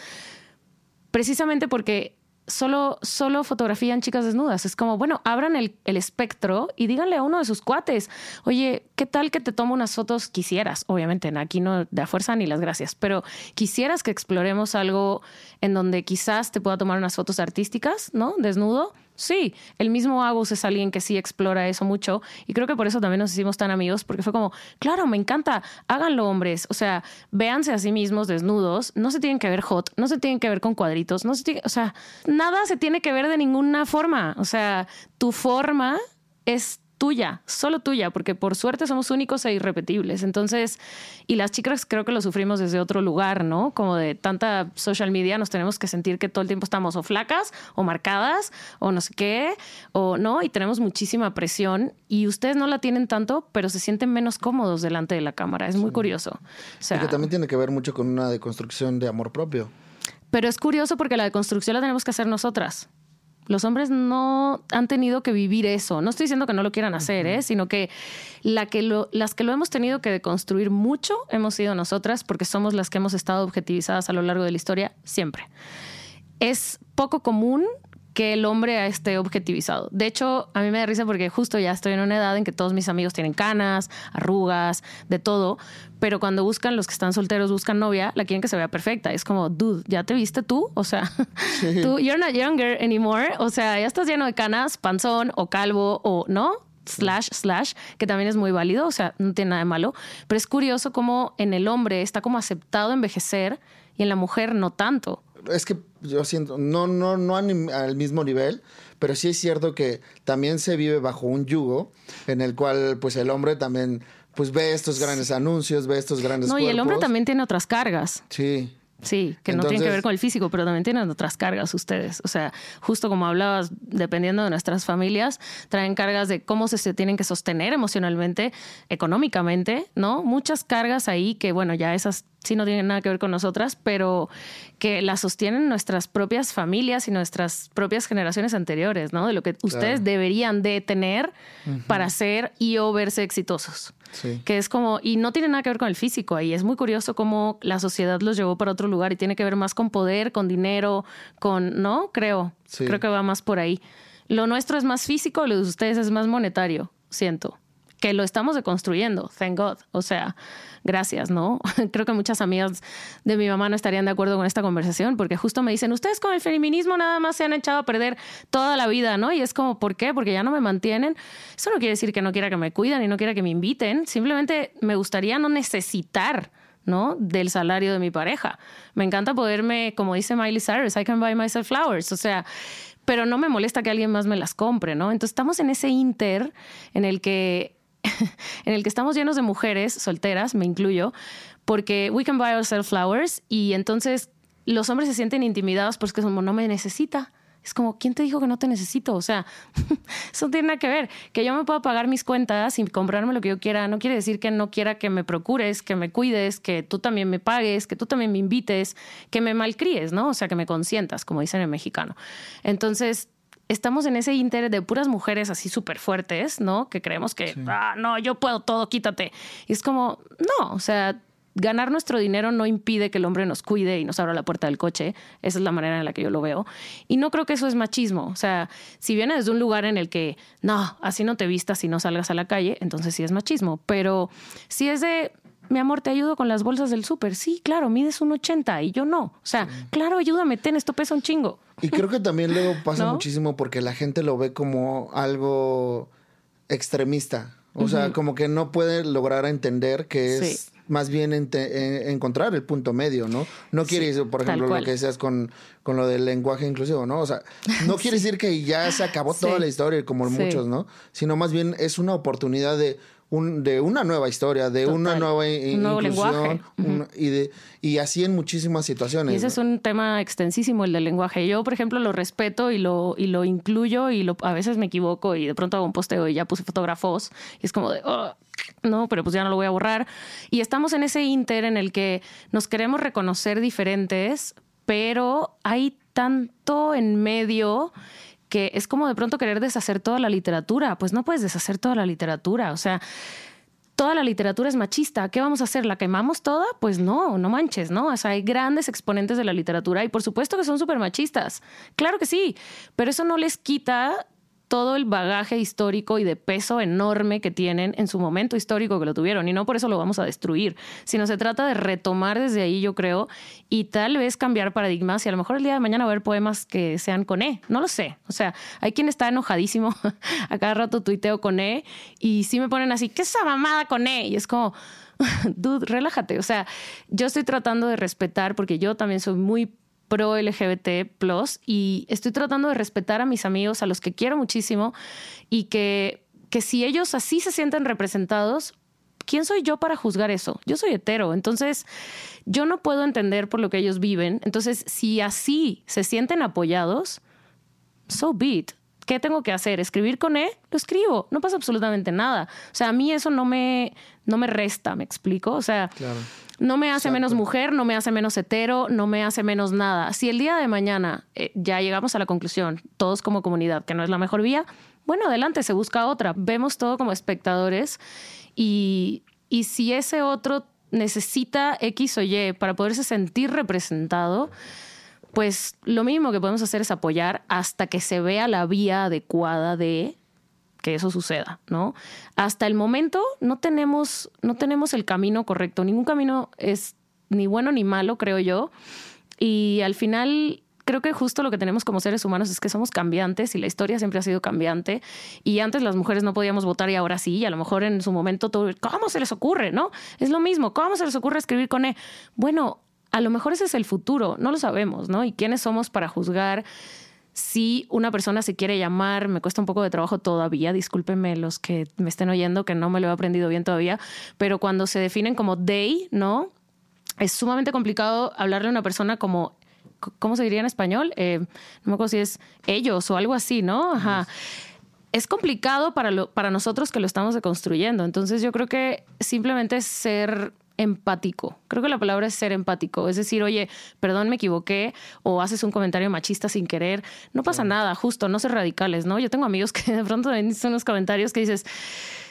precisamente porque solo, solo fotografían chicas desnudas. Es como, bueno, abran el, el, espectro y díganle a uno de sus cuates, oye, ¿qué tal que te tomo unas fotos? Quisieras, obviamente, aquí no de a fuerza ni las gracias, pero quisieras que exploremos algo en donde quizás te pueda tomar unas fotos artísticas, ¿no? Desnudo Sí, el mismo Agus es alguien que sí explora eso mucho y creo que por eso también nos hicimos tan amigos porque fue como, claro, me encanta, háganlo hombres, o sea, véanse a sí mismos desnudos, no se tienen que ver hot, no se tienen que ver con cuadritos, no se tiene, o sea, nada se tiene que ver de ninguna forma, o sea, tu forma es tuya, solo tuya, porque por suerte somos únicos e irrepetibles. Entonces, y las chicas creo que lo sufrimos desde otro lugar, ¿no? Como de tanta social media nos tenemos que sentir que todo el tiempo estamos o flacas o marcadas o no sé qué, o no, y tenemos muchísima presión y ustedes no la tienen tanto, pero se sienten menos cómodos delante de la cámara. Es muy curioso.
O sea, y que también tiene que ver mucho con una deconstrucción de amor propio.
Pero es curioso porque la deconstrucción la tenemos que hacer nosotras. Los hombres no han tenido que vivir eso. No estoy diciendo que no lo quieran hacer, ¿eh? sino que, la que lo, las que lo hemos tenido que deconstruir mucho hemos sido nosotras porque somos las que hemos estado objetivizadas a lo largo de la historia siempre. Es poco común que el hombre esté objetivizado. De hecho, a mí me da risa porque justo ya estoy en una edad en que todos mis amigos tienen canas, arrugas, de todo, pero cuando buscan los que están solteros, buscan novia, la quieren que se vea perfecta. Es como, dude, ¿ya te viste tú? O sea, tú, you're not younger anymore. O sea, ya estás lleno de canas, panzón o calvo o, ¿no? slash, slash, que también es muy válido, o sea, no tiene nada de malo, pero es curioso cómo en el hombre está como aceptado envejecer y en la mujer no tanto
es que yo siento, no, no, no al mismo nivel, pero sí es cierto que también se vive bajo un yugo en el cual pues el hombre también pues ve estos grandes anuncios, ve estos grandes
No,
y
el hombre también tiene otras cargas.
Sí.
Sí, que no tienen que ver con el físico, pero también tienen otras cargas ustedes. O sea, justo como hablabas, dependiendo de nuestras familias, traen cargas de cómo se, se, tienen que sostener emocionalmente, económicamente, ¿no? Muchas cargas ahí que, bueno, ya esas sí no tienen nada que ver con nosotras, pero que las sostienen nuestras propias familias y nuestras propias generaciones anteriores, ¿no? De lo que ustedes deberían de tener para ser y o verse exitosos. Que es como, y no tiene nada que ver con el físico ahí. Es muy curioso cómo la sociedad los llevó para otro lugar y tiene que ver más con poder, con dinero, con, ¿no? Creo. Creo que va más por ahí. Lo nuestro es más físico, lo de ustedes es más monetario, siento. Que lo estamos deconstruyendo, thank God. O sea, gracias, ¿no? Creo que muchas amigas de mi mamá no estarían de acuerdo con esta conversación porque justo me dicen, ustedes con el feminismo nada más se han echado a perder toda la vida, ¿no? Y es como, ¿por qué? Porque ya no me mantienen. Eso no quiere decir que no quiera que me cuiden y no quiera que me inviten, simplemente me gustaría no necesitar. ¿no? Del salario de mi pareja. Me encanta poderme, como dice Miley Cyrus, I can buy myself flowers. O sea, pero no me molesta que alguien más me las compre, ¿no? Entonces estamos en ese inter en el que en el que estamos llenos de mujeres solteras, me incluyo, porque we can buy ourselves flowers y entonces los hombres se sienten intimidados porque como no me necesita. Es como, ¿quién te dijo que no te necesito? O sea, eso no tiene nada que ver. Que yo me pueda pagar mis cuentas y comprarme lo que yo quiera, no quiere decir que no quiera que me procures, que me cuides, que tú también me pagues, que tú también me invites, que me malcríes, ¿no? O sea, que me consientas, como dicen en mexicano. Entonces, estamos en ese inter de puras mujeres así súper fuertes, ¿no? Que creemos que, ah, no, yo puedo todo, quítate. Y es como, no, o sea, ganar nuestro dinero no impide que el hombre nos cuide y nos abra la puerta del coche. Esa es la manera en la que yo lo veo. Y no creo que eso es machismo. O sea, si viene desde un lugar en el que, no, así no te vistas y no salgas a la calle, entonces sí es machismo. Pero si es de, mi amor, te ayudo con las bolsas del súper. Sí, claro, mides un 80 y yo no. O sea, claro, ayúdame, ten, esto pesa un chingo.
Y creo que también luego pasa muchísimo porque la gente lo ve como algo extremista. O sea, como que no puede lograr entender que es más bien encontrar el punto medio, ¿no? No quiere decir, por ejemplo, lo que decías con, con lo del lenguaje inclusivo, ¿no? O sea, no quiere decir que ya se acabó toda la historia, como muchos, ¿no? Sino más bien es una oportunidad de de una nueva historia, de una nueva inclusión y, de, y así en muchísimas situaciones.
Y ese es un tema extensísimo, el del lenguaje. Yo, por ejemplo, lo respeto y lo, y lo incluyo y lo, a veces me equivoco y de pronto hago un posteo y ya puse fotógrafos y es como de, oh, no, pero pues ya no lo voy a borrar. Y estamos en ese inter en el que nos queremos reconocer diferentes, pero hay tanto en medio que es como de pronto querer deshacer toda la literatura. Pues no puedes deshacer toda la literatura. O sea, toda la literatura es machista. ¿Qué vamos a hacer? ¿La quemamos toda? Pues no, no manches, ¿no? O sea, hay grandes exponentes de la literatura y por supuesto que son súper machistas. Claro que sí, pero eso no les quita todo el bagaje histórico y de peso enorme que tienen en su momento histórico que lo tuvieron. Y no por eso lo vamos a destruir, sino se trata de retomar desde ahí, yo creo, y tal vez cambiar paradigmas. Y a lo mejor el día de mañana va a haber poemas que sean con E. No lo sé. O sea, hay quien está enojadísimo. a cada rato tuiteo con E y sí me ponen así, ¿qué es esa mamada con E? Y es como dude, relájate. O sea, yo estoy tratando de respetar, porque yo también soy muy pro LGBT plus y estoy tratando de respetar a mis amigos, a los que quiero muchísimo y que, que si ellos así se sienten representados, ¿quién soy yo para juzgar eso? Yo soy hetero, entonces yo no puedo entender por lo que ellos viven. Entonces, si así se sienten apoyados, so be it. ¿Qué tengo que hacer? ¿Escribir con E? Lo escribo. No pasa absolutamente nada. O sea, a mí eso no me, no me resta, ¿me explico? O sea, no me hace menos mujer, no me hace menos hetero, no me hace menos nada. Si el día de mañana eh, ya llegamos a la conclusión, todos como comunidad, que no es la mejor vía, bueno, adelante, se busca otra. Vemos todo como espectadores y, y si ese otro necesita X o Y para poderse sentir representado, pues lo mínimo que podemos hacer es apoyar hasta que se vea la vía adecuada de que eso suceda, ¿no? Hasta el momento no tenemos, no tenemos el camino correcto. Ningún camino es ni bueno ni malo, creo yo. Y al final creo que justo lo que tenemos como seres humanos es que somos cambiantes y la historia siempre ha sido cambiante. Y antes las mujeres no podíamos votar y ahora sí. Y a lo mejor en su momento todo, ¿cómo se les ocurre? ¿No? Es lo mismo. ¿Cómo se les ocurre escribir con E? Bueno, a lo mejor ese es el futuro, no lo sabemos, ¿no? ¿Y quiénes somos para juzgar si una persona se quiere llamar? Me cuesta un poco de trabajo todavía, discúlpenme los que me estén oyendo, que no me lo he aprendido bien todavía, pero cuando se definen como they, ¿no? Es sumamente complicado hablarle a una persona como ¿cómo se diría en español? Eh, no me acuerdo si es ellos o algo así, ¿no? Ajá. Es complicado para, lo, para nosotros que lo estamos deconstruyendo. Entonces yo creo que simplemente ser empático. Creo que la palabra es ser empático. Es decir, oye, perdón, me equivoqué o haces un comentario machista sin querer. No pasa nada, justo, no ser radicales, ¿no? Yo tengo amigos que de pronto dicen unos comentarios que dices,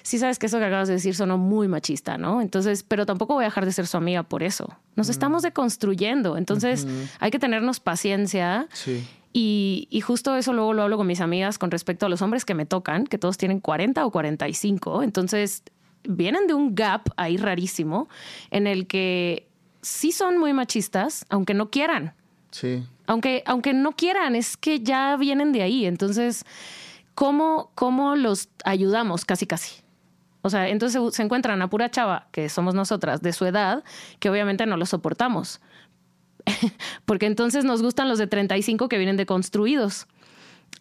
sí sabes que eso que acabas de decir sonó muy machista, ¿no? Entonces, pero tampoco voy a dejar de ser su amiga por eso. Nos mm. estamos deconstruyendo. Entonces, hay que tenernos paciencia. Sí. Y, y, justo eso luego lo hablo con mis amigas con respecto a los hombres que me tocan, que todos tienen 40 o 45. Entonces, vienen de un gap ahí rarísimo en el que sí son muy machistas, aunque no quieran.
Sí.
Aunque, aunque no quieran, es que ya vienen de ahí. Entonces, ¿cómo, cómo los ayudamos? Casi, casi. O sea, entonces se encuentran a pura chava, que somos nosotras, de su edad, que obviamente no lo soportamos. Porque entonces nos gustan los de 35 que vienen deconstruidos.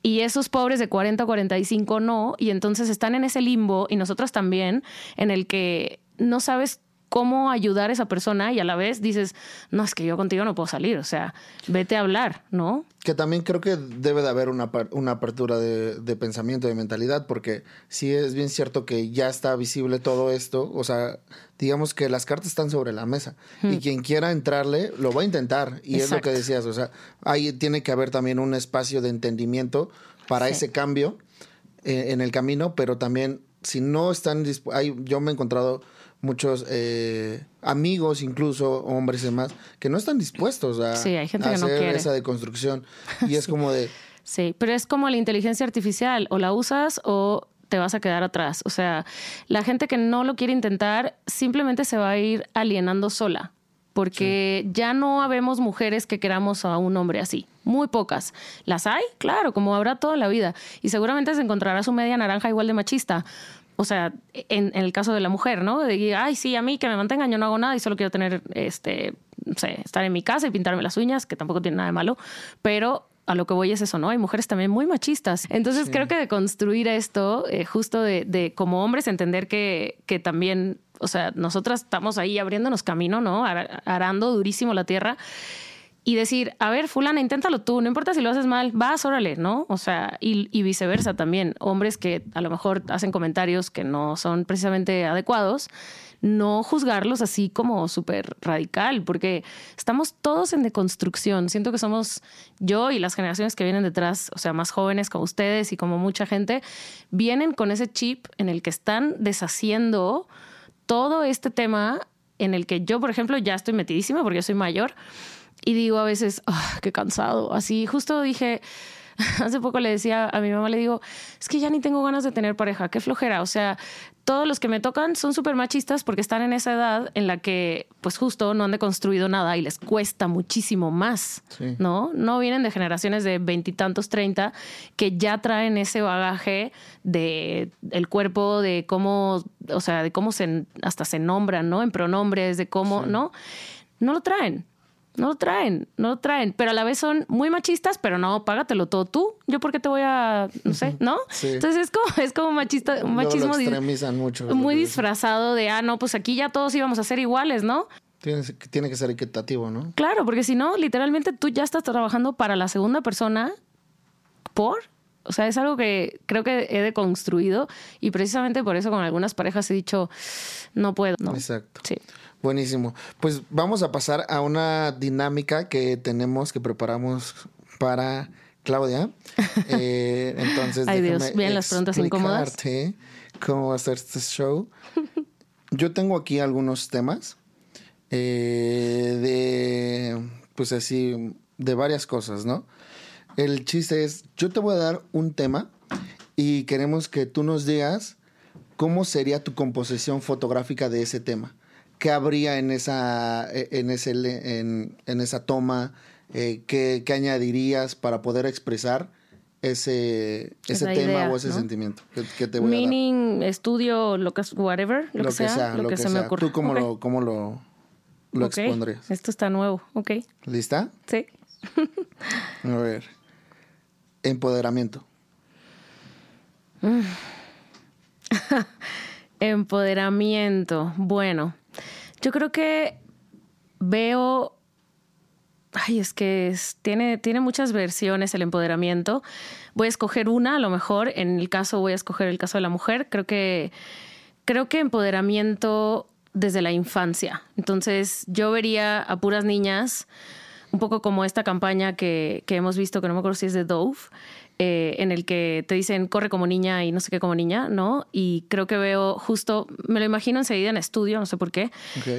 Y esos pobres de 40 o 45 no, y entonces están en ese limbo, y nosotros también, en el que no sabes cómo ayudar a esa persona y a la vez dices, no, es que yo contigo no puedo salir, o sea, vete a hablar, ¿no?
Que también creo que debe de haber una, una apertura de, de, pensamiento, de mentalidad, porque sí es bien cierto que ya está visible todo esto, o sea, digamos que las cartas están sobre la mesa y hmm. quien quiera entrarle lo va a intentar, y es lo que decías, o sea, ahí tiene que haber también un espacio de entendimiento para ese cambio eh, en el camino, pero también si no están dispuestos, yo me he encontrado muchos eh, amigos, incluso hombres y demás, que no están dispuestos a, hacer esa deconstrucción. Y es como de...
Sí, pero es como la inteligencia artificial, o la usas o te vas a quedar atrás. O sea, la gente que no lo quiere intentar simplemente se va a ir alienando sola, porque ya no habemos mujeres que queramos a un hombre así. Muy pocas. ¿Las hay? Claro, como habrá toda la vida. Y seguramente se encontrará su media naranja igual de machista o sea, en, el caso de la mujer, ¿no? De ay, sí, a mí que me mantengan, yo no hago nada y solo quiero tener, este, no sé, estar en mi casa y pintarme las uñas, que tampoco tiene nada de malo, pero a lo que voy es eso, ¿no? Hay mujeres también muy machistas. Entonces creo que de construir esto, eh, justo de, de, como hombres, entender que, que también, o sea, nosotras estamos ahí abriéndonos camino, ¿no? Arando durísimo la tierra y decir, a ver, fulana, inténtalo tú, no importa si lo haces mal, vas, órale, ¿no? O sea, y, viceversa también. Hombres que a lo mejor hacen comentarios que no son precisamente adecuados, no juzgarlos así como súper radical, porque estamos todos en deconstrucción. Siento que somos yo y las generaciones que vienen detrás, o sea, más jóvenes como ustedes y como mucha gente, vienen con ese chip en el que están deshaciendo todo este tema en el que yo, por ejemplo, ya estoy metidísima porque yo soy mayor y digo a veces, ah, qué cansado. Así, justo dije, hace poco le decía a mi mamá, le digo, es que ya ni tengo ganas de tener pareja, qué flojera. O sea, todos los que me tocan son súper machistas porque están en esa edad en la que, pues justo, no han deconstruido nada y les cuesta muchísimo más, ¿no? No vienen de generaciones de veintitantos, treinta, que ya traen ese bagaje de el cuerpo, de cómo, o sea, de cómo se, hasta se nombran, ¿no? En pronombres, de cómo, ¿no? No lo traen. No lo traen, no lo traen, pero a la vez son muy machistas, pero no, págatelo todo tú. Yo por qué te voy a, no sé, ¿no? Entonces es como, es como machista, un machismo
mucho.
Muy disfrazado de, ah, no, pues aquí ya todos íbamos a ser iguales, ¿no?
Tiene, tiene que ser equitativo, ¿no?
Claro, porque si no, literalmente tú ya estás trabajando para la segunda persona por o sea, es algo que creo que he deconstruido y precisamente por eso con algunas parejas he dicho, no puedo. ¿no?
Exacto.
Sí.
Buenísimo. Pues vamos a pasar a una dinámica que tenemos, que preparamos para Claudia. Eh, entonces,
Ay Dios, bien las preguntas incómodas.
cómo va a ser este show. Yo tengo aquí algunos temas eh, de, pues así, de varias cosas, ¿no? El chiste es, yo te voy a dar un tema y queremos que tú nos digas cómo sería tu composición fotográfica de ese tema qué habría en esa, e, en ese, en, en esa toma, eh, qué, qué, añadirías para poder expresar ese, ese tema o ese sentimiento que, te voy
Meaning, a dar. estudio, lo que whatever, lo, que, sea, lo, que, se me ocurre.
¿Tú cómo lo, cómo lo, lo expondrías?
Esto está nuevo, ok.
¿Lista?
Sí.
a ver. Empoderamiento.
Empoderamiento. Bueno, yo creo que veo. Ay, es que tiene, tiene muchas versiones el empoderamiento. Voy a escoger una, a lo mejor. En el caso, voy a escoger el caso de la mujer. Creo que, creo que empoderamiento desde la infancia. Entonces, yo vería a puras niñas, un poco como esta campaña que, que hemos visto, que no me acuerdo si es de Dove, eh, en el que te dicen corre como niña y no sé qué como niña, ¿no? Y creo que veo justo, me lo imagino enseguida en estudio, no sé por qué,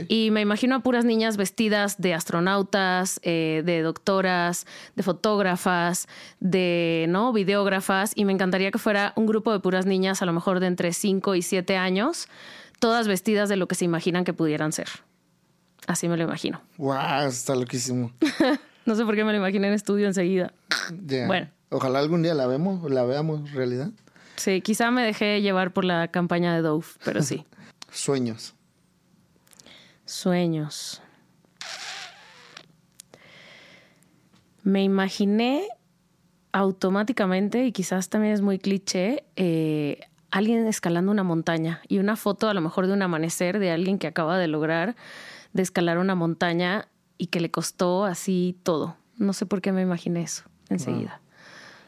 y me imagino a puras niñas vestidas de astronautas, eh, de doctoras, de fotógrafas, de, ¿no? Videógrafas, y me encantaría que fuera un grupo de puras niñas, a lo mejor de entre 5 y 7 años, todas vestidas de lo que se imaginan que pudieran ser. Así me lo imagino.
¡Wow! Está loquísimo.
no sé por qué me lo imaginé en estudio enseguida. Bueno.
Ojalá algún día la vemos, la veamos realidad.
Sí, quizá me dejé llevar por la campaña de Dove, pero sí.
Sueños.
Sueños. Me imaginé automáticamente, y quizás también es muy cliché, eh, alguien escalando una montaña y una foto a lo mejor de un amanecer de alguien que acaba de lograr de escalar una montaña y que le costó así todo. No sé por qué me imaginé eso enseguida.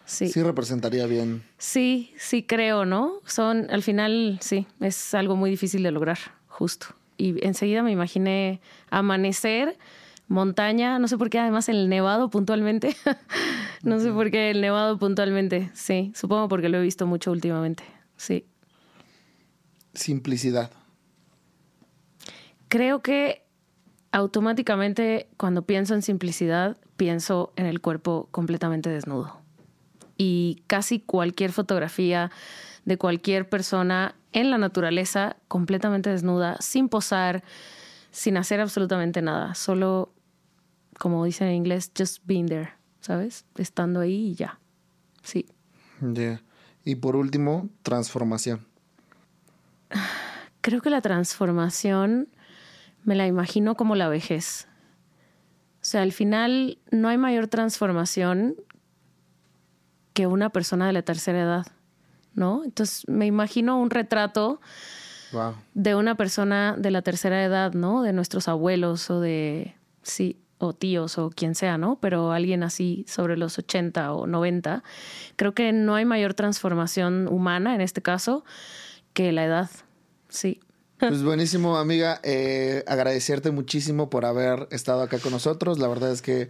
Sí. representaría bien.
Sí, sí creo, ¿no? Son, al final, sí, es algo muy difícil de lograr, justo. Y enseguida me imaginé amanecer, montaña, no sé por qué, además el nevado puntualmente. no sé por qué el nevado puntualmente, sí, supongo porque lo he visto mucho últimamente, sí.
Simplicidad.
Creo que automáticamente cuando pienso en simplicidad, pienso en el cuerpo completamente desnudo y casi cualquier fotografía de cualquier persona en la naturaleza completamente desnuda, sin posar, sin hacer absolutamente nada, solo, como dicen en inglés, just being there, ¿sabes? Estando ahí y ya. Sí.
Y por último, transformación.
Creo que la transformación me la imagino como la vejez. O sea, al final no hay mayor transformación que una persona de la tercera edad, ¿no? Entonces me imagino un retrato de una persona de la tercera edad, ¿no? De nuestros abuelos o de, sí, o tíos o quien sea, ¿no? Pero alguien así sobre los 80 o 90. Creo que no hay mayor transformación humana en este caso que la edad, sí.
Pues buenísimo, amiga. Eh, agradecerte muchísimo por haber estado acá con nosotros. La verdad es que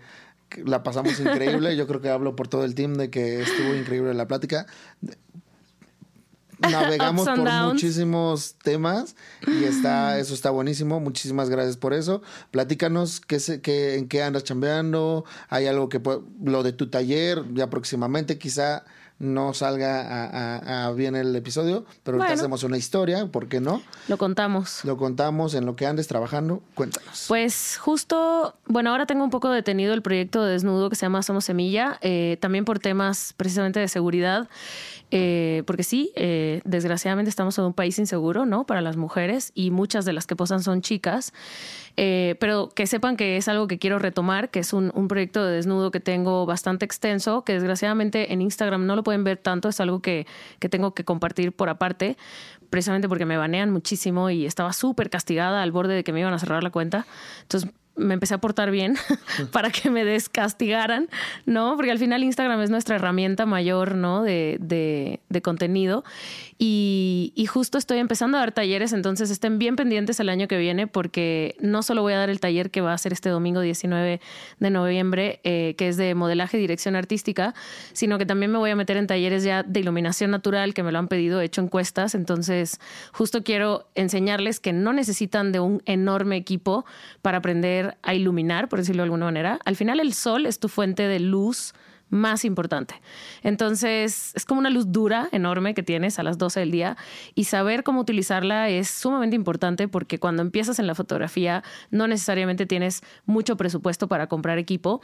la pasamos increíble. Yo creo que hablo por todo el team de que estuvo increíble la plática. navegamos por
downs.
muchísimos temas y está, eso está buenísimo. Muchísimas gracias por eso. Platícanos qué, se- qué- en qué andas chambeando. Hay algo que lo de tu taller ya próximamente quizá no salga a, a- a bien el episodio, pero ahorita
Bueno.
hacemos una historia, ¿por qué no?
Lo contamos.
Lo contamos en lo que andes trabajando. Cuéntanos.
Pues justo, bueno, ahora tengo un poco detenido el proyecto de desnudo que se llama Somos Semilla, eh, también por temas precisamente de seguridad, eh, porque sí, eh, desgraciadamente estamos en un país inseguro, ¿no? Para las mujeres y muchas de las que posan son chicas, eh, pero que sepan que es algo que quiero retomar, que es un, un proyecto de desnudo que tengo bastante extenso, que desgraciadamente en Instagram no lo pueden ver tanto, es algo que, que tengo que compartir por aparte, precisamente porque me banean muchísimo y estaba súper castigada al borde de que me iban a cerrar la cuenta. Entonces me empecé a portar bien para que me descastigaran, ¿no? Porque al final Instagram es nuestra herramienta mayor, ¿no? De, de- de contenido. Y, y justo estoy empezando a dar talleres, entonces estén bien pendientes el año que viene porque no solo voy a dar el taller que va a ser este domingo 19 de noviembre, eh, que es de modelaje y dirección artística, sino que también me voy a meter en talleres ya de iluminación natural, que me lo han pedido, he hecho encuestas, entonces justo quiero enseñarles que no necesitan de un enorme equipo para aprender a iluminar, por decirlo de alguna manera. Al final el sol es tu fuente de luz más importante. Entonces, es como una luz dura, enorme que tienes a las 12 del día y saber cómo utilizarla es sumamente importante porque cuando empiezas en la fotografía no necesariamente tienes mucho presupuesto para comprar equipo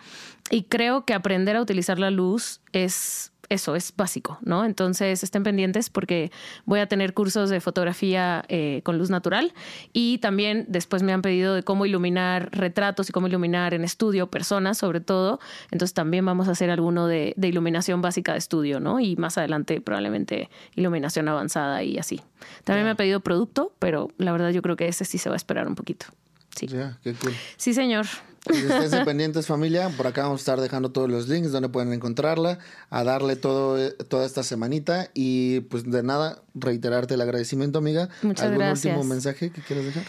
y creo que aprender a utilizar la luz es eso es básico, ¿no? Entonces estén pendientes porque voy a tener cursos de fotografía eh, con luz natural y también después me han pedido de cómo iluminar retratos y cómo iluminar en estudio personas sobre todo. Entonces también vamos a hacer alguno de, de iluminación básica de estudio, ¿no? Y más adelante probablemente iluminación avanzada y así. También me ha pedido producto, pero la verdad yo creo que ese sí se va a esperar un poquito. Sí,
qué cool.
sí señor.
Esténse pendientes familia, por acá vamos a estar dejando todos los links donde pueden encontrarla, a darle todo, toda esta semanita y pues de nada, reiterarte el agradecimiento amiga.
Muchas
¿Algún
gracias.
último mensaje que quieras dejar?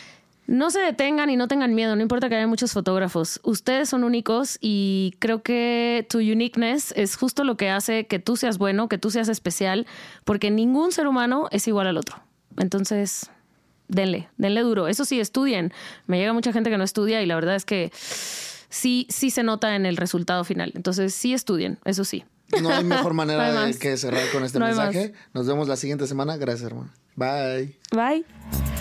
No se detengan y no tengan miedo, no importa que haya muchos fotógrafos. Ustedes son únicos y creo que tu uniqueness es justo lo que hace que tú seas bueno, que tú seas especial, porque ningún ser humano es igual al otro. Entonces, denle, denle duro. Eso sí, estudien. Me llega mucha gente que no estudia y la verdad es que sí, sí se nota en el resultado final. Entonces, sí estudien, eso sí.
No hay mejor manera
No hay
de que cerrar con este
No
mensaje. Nos vemos la siguiente semana. Gracias, hermano. Bye.
Bye.